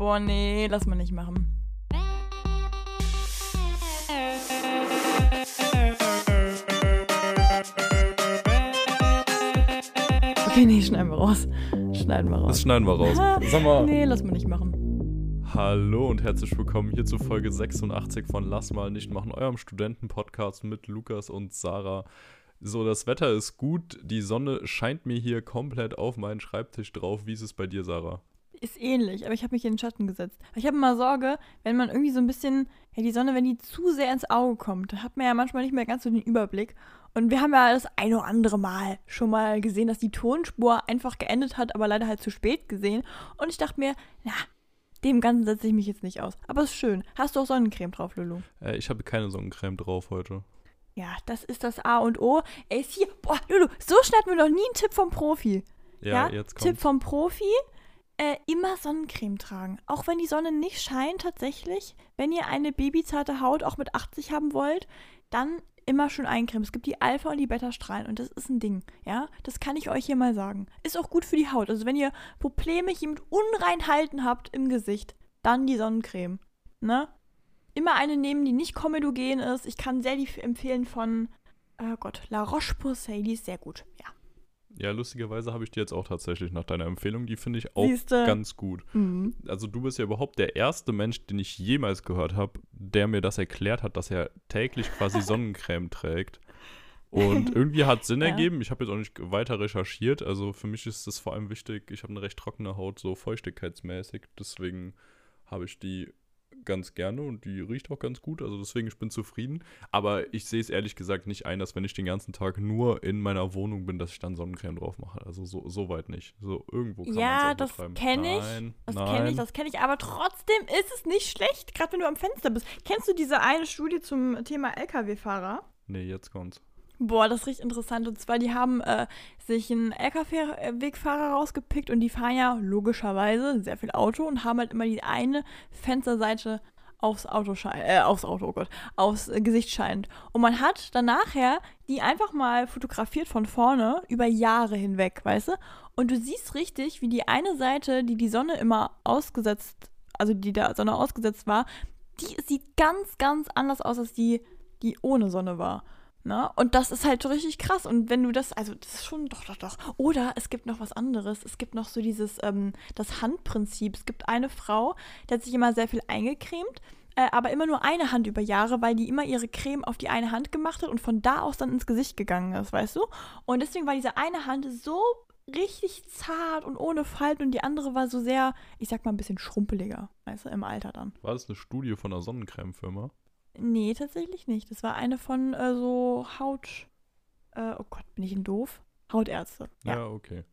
Boah, nee, lass mal nicht machen. Okay, nee, schneiden wir raus. Schneiden wir raus. Das schneiden wir raus. Sag mal. Nee, lass mal nicht machen. Hallo und herzlich willkommen hier zu Folge 86 von Lass mal nicht machen, eurem Studentenpodcast mit Lukas und Sarah. So, das Wetter ist gut, die Sonne scheint mir hier komplett auf meinen Schreibtisch drauf. Wie ist es bei dir, Sarah? Ist ähnlich, aber ich habe mich in den Schatten gesetzt. Ich habe immer Sorge, wenn man irgendwie so ein bisschen, ja, die Sonne, wenn die zu sehr ins Auge kommt, hat man ja manchmal nicht mehr ganz so den Überblick. Und wir haben ja das ein oder andere Mal schon mal gesehen, dass die Tonspur einfach geendet hat, aber leider halt zu spät gesehen. Und ich dachte mir, na, dem Ganzen setze ich mich jetzt nicht aus. Aber ist schön. Hast du auch Sonnencreme drauf, Lulu? Äh, ich habe keine Sonnencreme drauf heute. Ja, das ist das A und O. Ey, ist hier, boah, Lulu, so schnell hatten wir noch nie einen Tipp vom Profi. Ja, jetzt kommt. Tipp vom Profi, äh, immer Sonnencreme tragen. Auch wenn die Sonne nicht scheint tatsächlich. Wenn ihr eine babyzarte Haut auch mit 80 haben wollt, dann immer schön eincremen. Es gibt die Alpha- und die Beta-Strahlen und das ist ein Ding, ja? Das kann ich euch hier mal sagen. Ist auch gut für die Haut. Also wenn ihr Probleme hier mit Unreinhalten habt im Gesicht, dann die Sonnencreme, ne? Immer eine nehmen, die nicht komedogen ist. Ich kann sehr die empfehlen von, oh Gott, La Roche-Posay, die ist sehr gut, ja. Ja, lustigerweise habe ich die jetzt auch tatsächlich nach deiner Empfehlung. Die finde ich auch Siehste? ganz gut. Mhm. Also du bist ja überhaupt der erste Mensch, den ich jemals gehört habe, der mir das erklärt hat, dass er täglich quasi Sonnencreme trägt. Und irgendwie hat Sinn Ja. ergeben. Ich habe jetzt auch nicht weiter recherchiert. Also für mich ist das vor allem wichtig. Ich habe eine recht trockene Haut, so feuchtigkeitsmäßig. Deswegen habe ich die ganz gerne und die riecht auch ganz gut. Also deswegen, ich bin zufrieden. Aber ich sehe es ehrlich gesagt nicht ein, dass wenn ich den ganzen Tag nur in meiner Wohnung bin, dass ich dann Sonnencreme drauf mache. Also so, so weit nicht. So irgendwo kann Ja, das kenne ich. Nein, Das kenne ich, das kenne ich, aber trotzdem ist es nicht schlecht, gerade wenn du am Fenster bist. Kennst du diese eine Studie zum Thema Lkw-Fahrer? Nee, jetzt kommt's. Boah, das richtig interessant. Und zwar, die haben äh, sich einen Lkw-Wegfahrer rausgepickt und die fahren ja logischerweise sehr viel Auto und haben halt immer die eine Fensterseite aufs Auto äh, aufs Auto, oh Gott, aufs äh, Gesicht scheinend. Und man hat dann nachher die einfach mal fotografiert von vorne über Jahre hinweg, weißt du? Und du siehst richtig, wie die eine Seite, die die Sonne immer ausgesetzt, also die der Sonne ausgesetzt war, die sieht ganz, ganz anders aus als die, die ohne Sonne war. Ne? Und das ist halt so richtig krass. Und wenn du das, also das ist schon, doch, doch, doch. Oder es gibt noch was anderes. Es gibt noch so dieses, ähm, das Handprinzip. Es gibt eine Frau, die hat sich immer sehr viel eingecremt, äh, aber immer nur eine Hand über Jahre, weil die immer ihre Creme auf die eine Hand gemacht hat und von da aus dann ins Gesicht gegangen ist, weißt du? Und deswegen war diese eine Hand so richtig zart und ohne Falten und die andere war so sehr, ich sag mal, ein bisschen schrumpeliger, weißt du, im Alter dann. War das eine Studie von einer Sonnencreme-Firma? Nee, tatsächlich nicht. Das war eine von äh, so Haut. Äh, oh Gott, bin ich denn doof? Hautärzte. Ja. Ja. okay.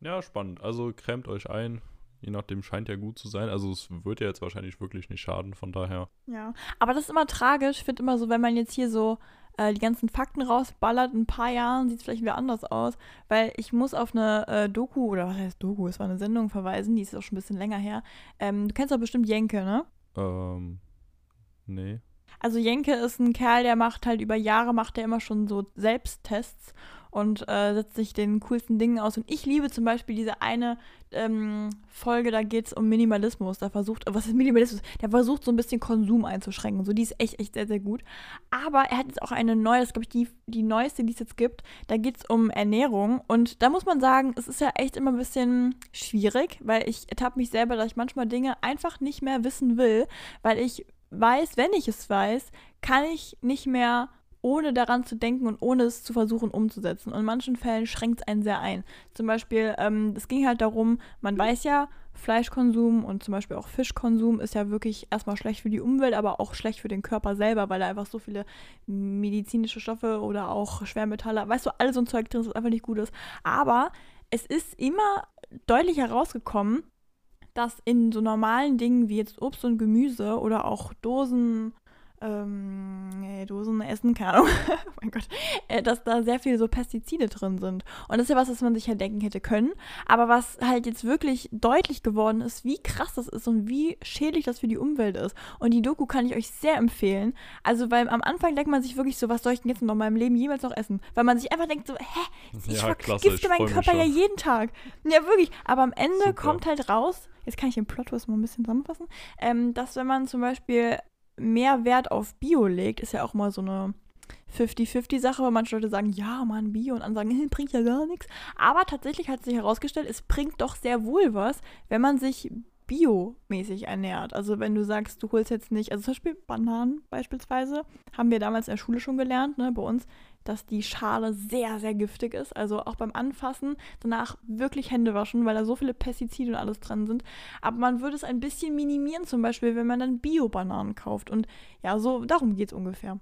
Ja, spannend. Also cremt euch ein. Je nachdem scheint ja gut zu sein. Also es wird ja jetzt wahrscheinlich wirklich nicht schaden, von daher. ja. Aber das ist immer tragisch. Ich finde immer so, wenn man jetzt hier so äh, die ganzen Fakten rausballert, in ein paar Jahren sieht es vielleicht wieder anders aus. Weil ich muss auf eine äh, Doku, oder was heißt Doku? Es war eine Sendung verweisen, die ist auch schon ein bisschen länger her. Ähm, du kennst doch bestimmt Jenke, ne? Ähm, nee. Also Jenke ist ein Kerl, der macht halt über Jahre, macht er immer schon so Selbsttests und äh, setzt sich den coolsten Dingen aus. Und ich liebe zum Beispiel diese eine ähm, Folge, da geht es um Minimalismus. Da versucht, was ist Minimalismus? Der versucht so ein bisschen Konsum einzuschränken. So, die ist echt, echt sehr, sehr gut. Aber er hat jetzt auch eine neue, das glaube ich, die, die neueste, die es jetzt gibt. Da geht es um Ernährung. Und da muss man sagen, es ist ja echt immer ein bisschen schwierig, weil ich ertappe mich selber, dass ich manchmal Dinge einfach nicht mehr wissen will, weil ich weiß, wenn ich es weiß, kann ich nicht mehr ohne daran zu denken und ohne es zu versuchen umzusetzen. Und in manchen Fällen schränkt es einen sehr ein. Zum Beispiel, ähm, es ging halt darum, man weiß ja, Fleischkonsum und zum Beispiel auch Fischkonsum ist ja wirklich erstmal schlecht für die Umwelt, aber auch schlecht für den Körper selber, weil da einfach so viele medizinische Stoffe oder auch Schwermetalle, weißt du, all so ein Zeug drin ist, das einfach nicht gut ist. Aber es ist immer deutlich herausgekommen, dass in so normalen Dingen wie jetzt Obst und Gemüse oder auch Dosen ähm, nee, Dosen essen, keine Ahnung, oh mein Gott, äh, dass da sehr viele so Pestizide drin sind. Und das ist ja was, was man sich ja denken hätte können. Aber was halt jetzt wirklich deutlich geworden ist, wie krass das ist und wie schädlich das für die Umwelt ist. Und die Doku kann ich euch sehr empfehlen. Also, weil am Anfang denkt man sich wirklich so, was soll ich denn jetzt noch in meinem Leben jemals noch essen? Weil man sich einfach denkt so, hä, ich ja, vergifte meinen Körper ja jeden Tag. Ja, wirklich. Aber am Ende Super. kommt halt raus, jetzt kann ich den Plot mal ein bisschen zusammenfassen, ähm, dass wenn man zum Beispiel mehr Wert auf Bio legt, ist ja auch mal so eine 50-50-Sache, weil manche Leute sagen, ja, Mann, Bio und andere sagen, bringt ja gar nichts. Aber tatsächlich hat sich herausgestellt, es bringt doch sehr wohl was, wenn man sich biomäßig ernährt. Also wenn du sagst, du holst jetzt nicht, also zum Beispiel Bananen beispielsweise, haben wir damals in der Schule schon gelernt, ne, bei uns, dass die Schale sehr, sehr giftig ist. Also auch beim Anfassen danach wirklich Hände waschen, weil da so viele Pestizide und alles dran sind. Aber man würde es ein bisschen minimieren, zum Beispiel, wenn man dann Bio-Bananen kauft. Und ja, so darum geht es ungefähr.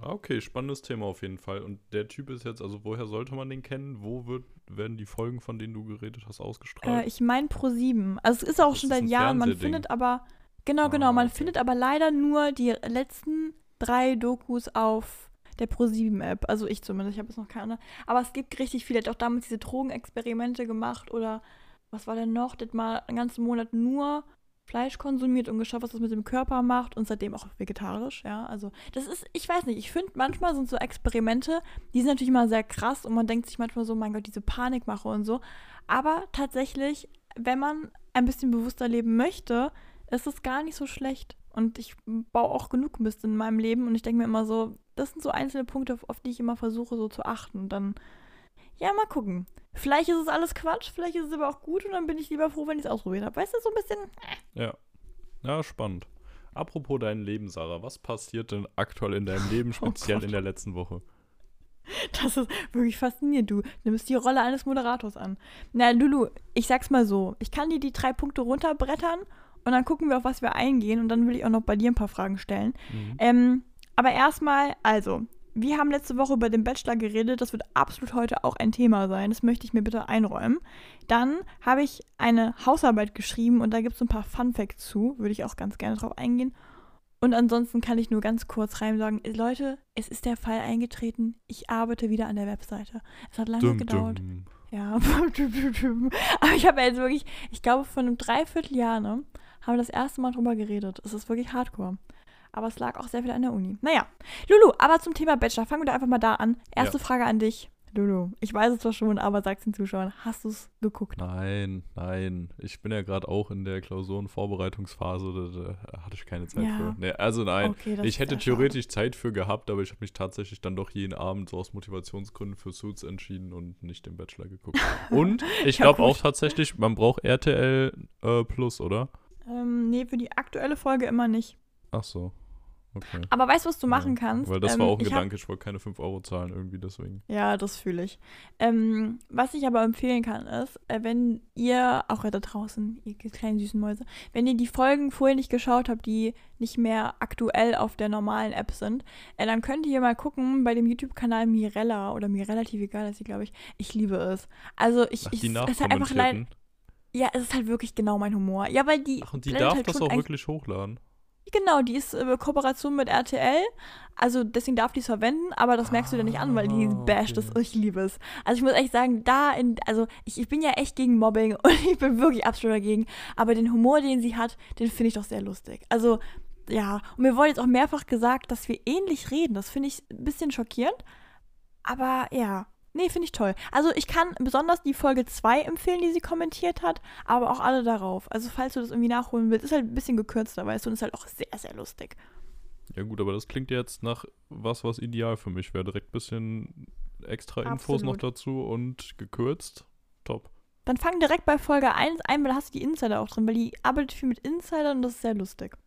Ah, okay, spannendes Thema auf jeden Fall. Und der Typ ist jetzt, also woher sollte man den kennen? Wo wird, werden die Folgen, von denen du geredet hast, ausgestrahlt? Äh, ich meine Pro 7. Also es ist auch das schon seit Jahren, man findet aber, genau, genau, ah, man okay. findet aber leider nur die letzten drei Dokus auf der Pro7-App. Also ich zumindest, ich habe jetzt noch keine. Aber es gibt richtig viele. Der hat auch damals diese Drogenexperimente gemacht oder was war denn noch? Der hat mal einen ganzen Monat nur Fleisch konsumiert und geschaut, was das mit dem Körper macht und seitdem auch vegetarisch, ja. Also das ist, ich weiß nicht, ich finde manchmal sind so Experimente, die sind natürlich immer sehr krass und man denkt sich manchmal so, mein Gott, diese Panikmache und so. Aber tatsächlich, wenn man ein bisschen bewusster leben möchte, ist es gar nicht so schlecht. Und ich baue auch genug Mist in meinem Leben und ich denke mir immer so, das sind so einzelne Punkte, auf die ich immer versuche so zu achten. Und dann, ja, mal gucken. Vielleicht ist es alles Quatsch, vielleicht ist es aber auch gut und dann bin ich lieber froh, wenn ich es ausprobiert habe. Weißt du, so ein bisschen. Äh. Ja. Ja, spannend. Apropos dein Leben, Sarah, was passiert denn aktuell in deinem Leben, oh speziell oh in der letzten Woche? Das ist wirklich faszinierend. Du nimmst die Rolle eines Moderators an. Na, Lulu, ich sag's mal so. Ich kann dir die drei Punkte runterbrettern und dann gucken wir, auf was wir eingehen. Und dann will ich auch noch bei dir ein paar Fragen stellen. Mhm. Ähm, aber erstmal, also, wir haben letzte Woche über den Bachelor geredet. Das wird absolut heute auch ein Thema sein. Das möchte ich mir bitte einräumen. Dann habe ich eine Hausarbeit geschrieben und da gibt es ein paar Fun Facts zu. Würde ich auch ganz gerne drauf eingehen. Und ansonsten kann ich nur ganz kurz rein sagen, Leute, es ist der Fall eingetreten. Ich arbeite wieder an der Webseite. Es hat lange dum, gedauert. Dum. Ja, aber ich habe jetzt wirklich, ich glaube, von einem Dreivierteljahr, ne, haben wir das erste Mal drüber geredet. Es ist wirklich hardcore. Aber es lag auch sehr viel an der Uni. Naja, Lulu, aber zum Thema Bachelor, fangen wir da einfach mal da an. Erste ja. Frage an dich. Lulu, ich weiß es zwar schon, aber sag's den Zuschauern, hast du es geguckt? Nein, nein. Ich bin ja gerade auch in der Klausurenvorbereitungsphase, da, da, hatte ich keine Zeit ja. für. Nee, also nein, okay, ich hätte theoretisch schade. Zeit für gehabt, aber ich habe mich tatsächlich dann doch jeden Abend so aus Motivationsgründen für Suits entschieden und nicht den Bachelor geguckt. Und ich glaube auch tatsächlich, man braucht RTL äh, Plus, oder? Ähm, nee, für die aktuelle Folge immer nicht. Ach so. Okay. Aber weißt du, was du machen kannst? Weil das ähm, war auch ein Gedanke, ich wollte keine 5 Euro zahlen irgendwie deswegen. Ja, das fühle ich. Ähm, was ich aber empfehlen kann, ist, äh, wenn ihr, auch da draußen, ihr kleinen süßen Mäuse, wenn ihr die Folgen vorher nicht geschaut habt, die nicht mehr aktuell auf der normalen App sind, äh, dann könnt ihr mal gucken bei dem YouTube-Kanal Mirella oder mir relativ egal ist sie, glaube ich. Ich liebe es. Also ich, Ach, ich es ist halt einfach leid. Ja, es ist halt wirklich genau mein Humor. Ja, weil die. Ach, und die darf halt das auch wirklich hochladen. Genau, die ist äh, Kooperation mit RTL. Also deswegen darf die es verwenden, aber das merkst du dir nicht an, weil die ah, basht okay. das. Ich liebe es. Also ich muss echt sagen, da in, also ich, ich bin ja echt gegen Mobbing und ich bin wirklich absolut dagegen. Aber den Humor, den sie hat, den finde ich doch sehr lustig. Also ja, und mir wurde jetzt auch mehrfach gesagt, dass wir ähnlich reden. Das finde ich ein bisschen schockierend. Aber ja, Nee, finde ich toll. Also ich kann besonders die Folge 2 empfehlen, die sie kommentiert hat, aber auch alle darauf. Also falls du das irgendwie nachholen willst, ist halt ein bisschen gekürzter, weißt du, und ist halt auch sehr, sehr lustig. Ja gut, aber das klingt jetzt nach was, was ideal für mich wäre. Direkt ein bisschen extra Infos Absolut. noch dazu und gekürzt. Top. Dann fang direkt bei Folge 1 ein, weil da hast du die Insider auch drin, weil die arbeitet viel mit Insidern und das ist sehr lustig.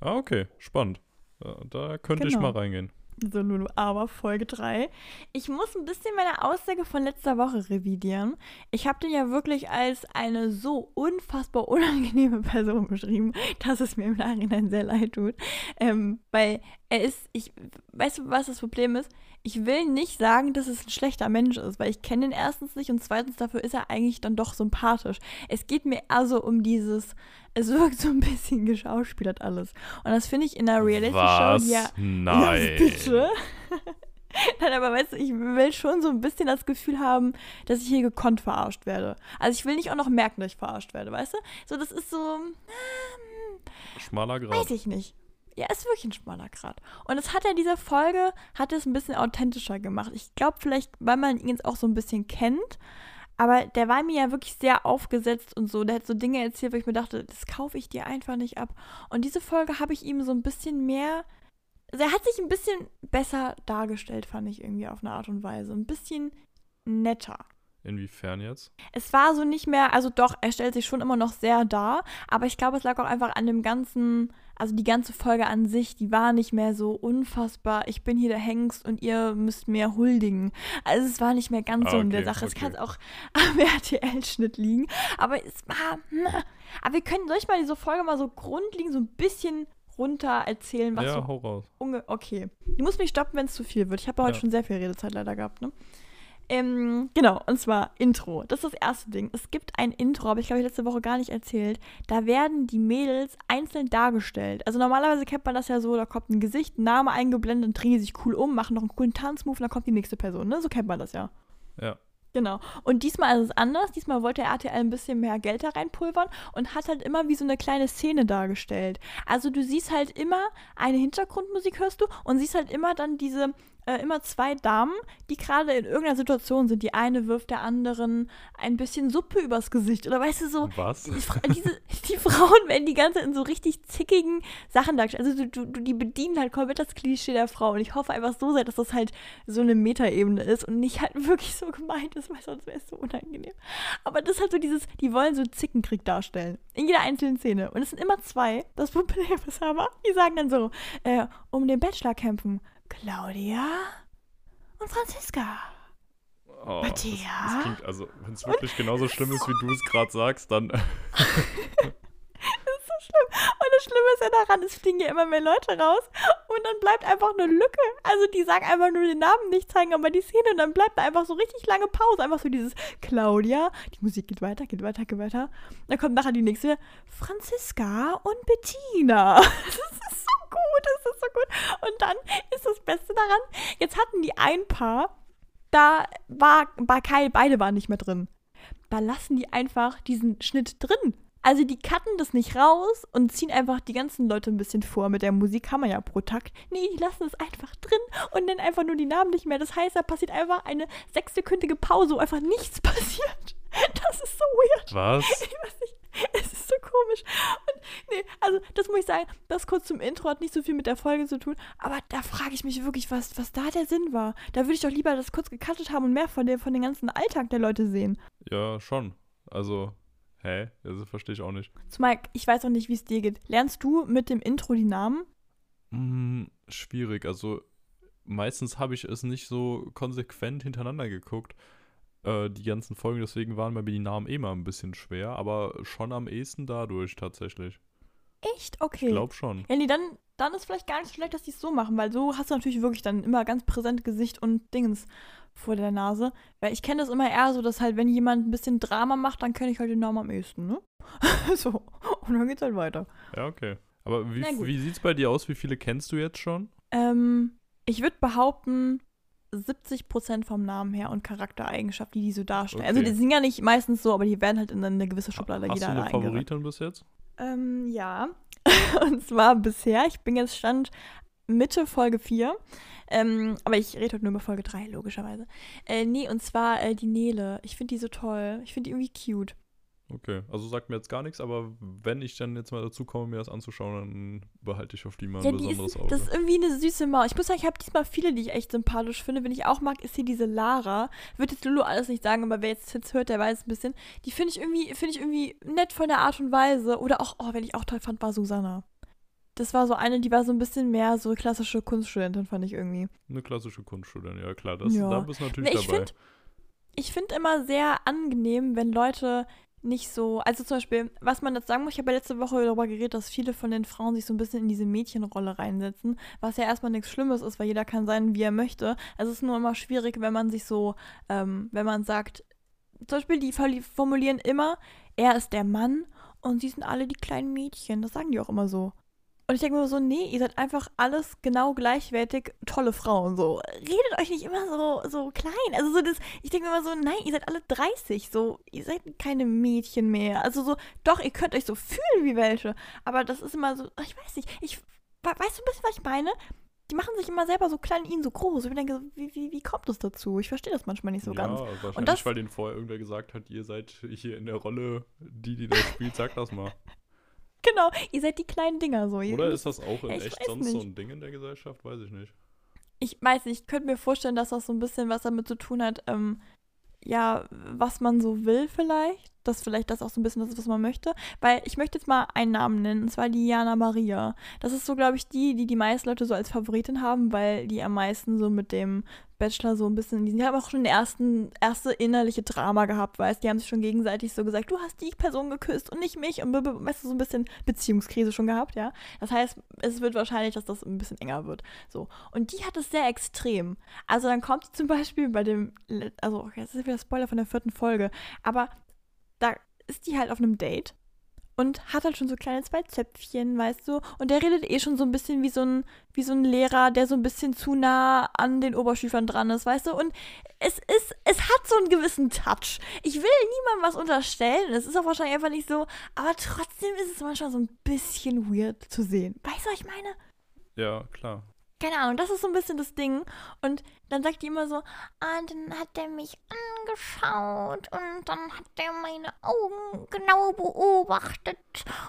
Ah, okay. Spannend. Da könnte genau. ich mal reingehen. So, Lulu, aber Folge 3. Ich muss ein bisschen meine Aussage von letzter Woche revidieren. Ich habe den ja wirklich als eine so unfassbar unangenehme Person beschrieben, dass es mir im Nachhinein sehr leid tut. Ähm, weil er ist, ich, weißt du, was das Problem ist? Ich will nicht sagen, dass es ein schlechter Mensch ist, weil ich kenne ihn erstens nicht und zweitens dafür ist er eigentlich dann doch sympathisch. Es geht mir also um dieses, es wirkt so ein bisschen geschauspielert alles. Und das finde ich in einer Reality-Show ja. Nein. Ja, bitte. Nein, aber weißt du, ich will schon so ein bisschen das Gefühl haben, dass ich hier gekonnt verarscht werde. Also ich will nicht auch noch merken, dass ich verarscht werde, weißt du? So, das ist so. Ähm, Schmaler Grad. Weiß ich nicht. Ja, ist wirklich ein schmaler Grad. Und es hat ja diese Folge, hat es ein bisschen authentischer gemacht. Ich glaube vielleicht, weil man ihn jetzt auch so ein bisschen kennt. Aber der war mir ja wirklich sehr aufgesetzt und so. Der hat so Dinge erzählt, wo ich mir dachte, das kaufe ich dir einfach nicht ab. Und diese Folge habe ich ihm so ein bisschen mehr also er hat sich ein bisschen besser dargestellt, fand ich irgendwie auf eine Art und Weise. Ein bisschen netter. Inwiefern jetzt? Es war so nicht mehr, also doch, er stellt sich schon immer noch sehr dar, aber ich glaube, es lag auch einfach an dem ganzen, also die ganze Folge an sich, die war nicht mehr so unfassbar, ich bin hier der Hengst und ihr müsst mir huldigen. Also es war nicht mehr ganz ah, so in der Sache. Okay. Es kann auch am RTL-Schnitt liegen, aber es war, aber wir können, soll ich mal diese Folge mal so grundlegend so ein bisschen runter erzählen, was ja, so hau raus. Okay. Du musst mich stoppen, wenn es zu viel wird. Ich habe heute ja. schon sehr viel Redezeit leider gehabt, ne? Ähm, genau, und zwar Intro. Das ist das erste Ding. Es gibt ein Intro, aber ich glaube, ich letzte Woche gar nicht erzählt. Da werden die Mädels einzeln dargestellt. Also normalerweise kennt man das ja so, da kommt ein Gesicht, ein Name eingeblendet, dann drehen die sich cool um, machen noch einen coolen Tanzmove und dann kommt die nächste Person, ne? So kennt man das ja. Ja. Genau. Und diesmal ist es anders. Diesmal wollte RTL ein bisschen mehr Geld da reinpulvern und hat halt immer wie so eine kleine Szene dargestellt. Also du siehst halt immer eine Hintergrundmusik hörst du und siehst halt immer dann diese äh, immer zwei Damen, die gerade in irgendeiner Situation sind. Die eine wirft der anderen ein bisschen Suppe übers Gesicht. Oder weißt du so, Was? Die, diese, die Frauen werden die ganze Zeit in so richtig zickigen Sachen dargestellt. Also du, du, die bedienen halt komplett das Klischee der Frau. Und ich hoffe einfach so sehr, dass das halt so eine Metaebene ist und nicht halt wirklich so gemeint ist, weil sonst wäre es so unangenehm. Aber das ist halt so dieses, die wollen so Zickenkrieg darstellen. In jeder einzelnen Szene. Und es sind immer zwei. Das Problem ist aber, die sagen dann so, äh, um den Bachelor kämpfen. Claudia und Franziska. Oh, Matthäa. Das, das klingt, also, wenn es wirklich genauso schlimm ist, wie du es gerade sagst, dann. das ist so schlimm. Und das Schlimme ist ja daran, es fliegen ja immer mehr Leute raus und dann bleibt einfach eine Lücke. Also die sagen einfach nur den Namen nicht, zeigen aber die Szene und dann bleibt da einfach so richtig lange Pause. Einfach so dieses Claudia, die Musik geht weiter, geht weiter, geht weiter. Dann kommt nachher die nächste Franziska und Bettina. Das ist gut, das ist so gut. Und dann ist das Beste daran, jetzt hatten die ein Paar, da war, war Kai, beide waren nicht mehr drin. Da lassen die einfach diesen Schnitt drin. Also die cutten das nicht raus und ziehen einfach die ganzen Leute ein bisschen vor. Mit der Musik haben wir ja pro Takt. Nee, die lassen es einfach drin und nennen einfach nur die Namen nicht mehr. Das heißt, da passiert einfach eine sechssekündige Pause, wo einfach nichts passiert. Das ist so weird. Was? Ich weiß nicht. Es ist so komisch. Und nee, also das muss ich sagen, das kurz zum Intro hat nicht so viel mit der Folge zu tun, aber da frage ich mich wirklich, was, was da der Sinn war. Da würde ich doch lieber das kurz gecuttet haben und mehr von, der, von dem ganzen Alltag der Leute sehen. Ja, schon. Also, hä? Das verstehe ich auch nicht. Zumal, ich weiß auch nicht, wie es dir geht. Lernst du mit dem Intro die Namen? Hm, schwierig. Also, meistens habe ich es nicht so konsequent hintereinander geguckt äh, die ganzen Folgen, deswegen waren mir die Namen eh mal ein bisschen schwer, aber schon am ehesten dadurch tatsächlich. Echt? Okay. Ich glaube schon. Ja, nee, dann, dann ist vielleicht gar nicht so schlecht, dass die es so machen, weil so hast du natürlich wirklich dann immer ganz präsent Gesicht und Dingens vor der Nase. Weil ich kenne das immer eher so, dass halt, wenn jemand ein bisschen Drama macht, dann kenne ich halt den Namen am ehesten, ne? so. Und dann geht's halt weiter. Ja, okay. Aber wie, wie sieht's bei dir aus? Wie viele kennst du jetzt schon? Ähm, ich würde behaupten, 70 Prozent vom Namen her und Charaktereigenschaften, die die so darstellen. Also, okay. Also die sind ja nicht meistens so, aber die werden halt in eine gewisse Schublade Hast jeder du eine Favoritin bis jetzt? Ähm, ja. und zwar bisher, ich bin jetzt Stand Mitte Folge 4. Ähm, aber ich rede heute nur über Folge 3, logischerweise. Äh, nee, und zwar äh, die Nele. Ich finde die so toll. Ich finde die irgendwie cute. Okay, also sagt mir jetzt gar nichts, aber wenn ich dann jetzt mal dazu komme, mir das anzuschauen, dann behalte ich auf die mal ein ja, besonderes ist, Auge. Das ist irgendwie eine süße Maus. Ich muss sagen, ich habe diesmal viele, die ich echt sympathisch finde. Wenn ich auch mag, ist hier diese Lara. Wird jetzt Lulu alles nicht sagen, aber wer jetzt, jetzt hört, der weiß ein bisschen. Die finde ich irgendwie, finde ich irgendwie nett von der Art und Weise. Oder auch, oh, wenn ich auch toll fand, war Susanna. Das war so eine, die war so ein bisschen mehr so klassische Kunststudentin, fand ich irgendwie. Eine klassische Kunststudentin, ja klar. Das, ja. Da bist du natürlich ich dabei. Find, ich finde immer sehr angenehm, wenn Leute nicht so, also zum Beispiel, was man jetzt sagen muss, ich habe ja letzte Woche darüber geredet, dass viele von den Frauen sich so ein bisschen in diese Mädchenrolle reinsetzen, was ja erstmal nichts Schlimmes ist, weil jeder kann sein, wie er möchte. Es ist nur immer schwierig, wenn man sich so, ähm, wenn man sagt, zum Beispiel, die formulieren immer, er ist der Mann und sie sind alle die kleinen Mädchen. Das sagen die auch immer so. Und ich denke mir so, nee, ihr seid einfach alles genau gleichwertig tolle Frauen. So, redet euch nicht immer so, so klein. Also so das, ich denke mir immer so, nein, ihr seid alle 30. So, ihr seid keine Mädchen mehr. Also so, doch, ihr könnt euch so fühlen wie welche. Aber das ist immer so, ich weiß nicht, ich, weißt du ein bisschen, was ich meine? Die machen sich immer selber so klein, ihn so groß. Ich denke, wie, wie, wie kommt das dazu? Ich verstehe das manchmal nicht so ja, ganz. wahrscheinlich, Und das, weil denen vorher irgendwer gesagt hat, ihr seid hier in der Rolle, die, die das spielt, sag das mal. genau, ihr seid die kleinen Dinger so. Oder ist das auch in Ja, echt sonst so nicht. ein Ding in der Gesellschaft? Weiß ich nicht. ich weiß nicht, ich könnte mir vorstellen, dass das so ein bisschen was damit zu tun hat, ähm, ja, was man so will vielleicht. Dass vielleicht das auch so ein bisschen das ist, was man möchte. Weil ich möchte jetzt mal einen Namen nennen, und zwar die Jana Maria. Das ist so, glaube ich, die, die die meisten Leute so als Favoritin haben, weil die am meisten so mit dem Bachelor so ein bisschen, die haben auch schon ersten, erste innerliche Drama gehabt, weißt Die haben sich schon gegenseitig so gesagt, du hast die Person geküsst und nicht mich und weißt du, so ein bisschen Beziehungskrise schon gehabt, ja. Das heißt, es wird wahrscheinlich, dass das ein bisschen enger wird. So. Und die hat es sehr extrem. Also dann kommt sie zum Beispiel bei dem, also okay, das ist wieder Spoiler von der vierten Folge, aber da ist die halt auf einem Date und hat halt schon so kleine zwei Zöpfchen, weißt du, und der redet eh schon so ein bisschen wie so ein, wie so ein Lehrer, der so ein bisschen zu nah an den Oberschülern dran ist, weißt du, und es ist, es hat so einen gewissen Touch. Ich will niemandem was unterstellen, es ist auch wahrscheinlich einfach nicht so, aber trotzdem ist es manchmal so ein bisschen weird zu sehen. Weißt du, was ich meine? Ja, klar. Keine Ahnung, das ist so ein bisschen das Ding. Und dann sagt die immer so, ah, dann hat er mich angeschaut und dann hat er meine Augen genau beobachtet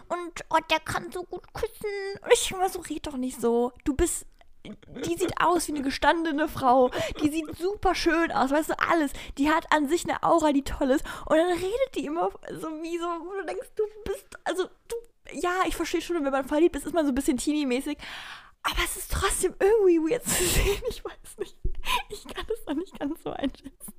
und oh, der kann so gut küssen. Und ich immer so, red doch nicht so. Du bist, die sieht aus wie eine gestandene Frau. Die sieht super schön aus, weißt du, alles. Die hat an sich eine Aura, die toll ist. Und dann redet die immer so wie so, wo du denkst, du bist, also du, ja, ich verstehe schon, wenn man verliebt ist, ist man so ein bisschen teeny-mäßig. Aber es ist trotzdem irgendwie weird zu sehen. Ich weiß nicht. Ich kann das noch nicht ganz so einschätzen.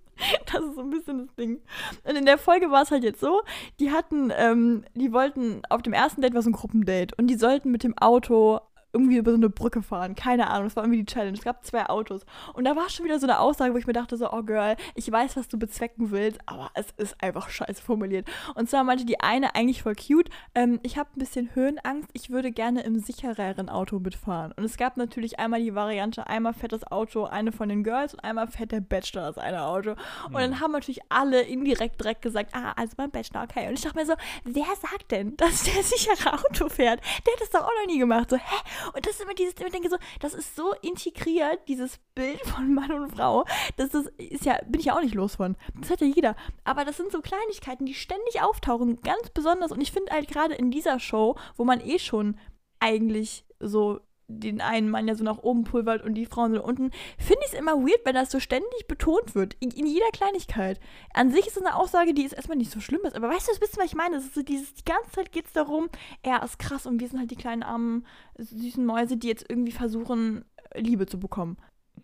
Das ist so ein bisschen das Ding. Und in der Folge war es halt jetzt so, die hatten, ähm, die wollten, auf dem ersten Date war so ein Gruppendate und die sollten mit dem Auto irgendwie über so eine Brücke fahren. Keine Ahnung, das war irgendwie die Challenge. Es gab zwei Autos. Und da war schon wieder so eine Aussage, wo ich mir dachte so, oh Girl, ich weiß, was du bezwecken willst, aber es ist einfach scheiße formuliert. Und zwar meinte die eine eigentlich voll cute, ähm, ich habe ein bisschen Höhenangst, ich würde gerne im sichereren Auto mitfahren. Und es gab natürlich einmal die Variante, einmal fährt das Auto eine von den Girls und einmal fährt der Bachelor das eine Auto. Und dann haben natürlich alle indirekt direkt gesagt, ah, also beim Bachelor, okay. Und ich dachte mir so, wer sagt denn, dass der sichere Auto fährt? Der hat das doch auch noch nie gemacht. So, hä? Und das ist immer dieses, ich denke so, das ist so integriert, dieses Bild von Mann und Frau. Das ist, ist ja, bin ich ja auch nicht los von. Das hat ja jeder. Aber das sind so Kleinigkeiten, die ständig auftauchen, ganz besonders. Und ich finde halt gerade in dieser Show, wo man eh schon eigentlich so den einen Mann ja so nach oben pulvert und die Frauen so nach unten, finde ich es immer weird, wenn das so ständig betont wird. In, in jeder Kleinigkeit. An sich ist es eine Aussage, die ist erstmal nicht so schlimm ist. Aber weißt du, wisst ihr, was ich meine? Es ist so dieses, die ganze Zeit geht es darum, er ist krass und wir sind halt die kleinen armen, süßen Mäuse, die jetzt irgendwie versuchen, Liebe zu bekommen.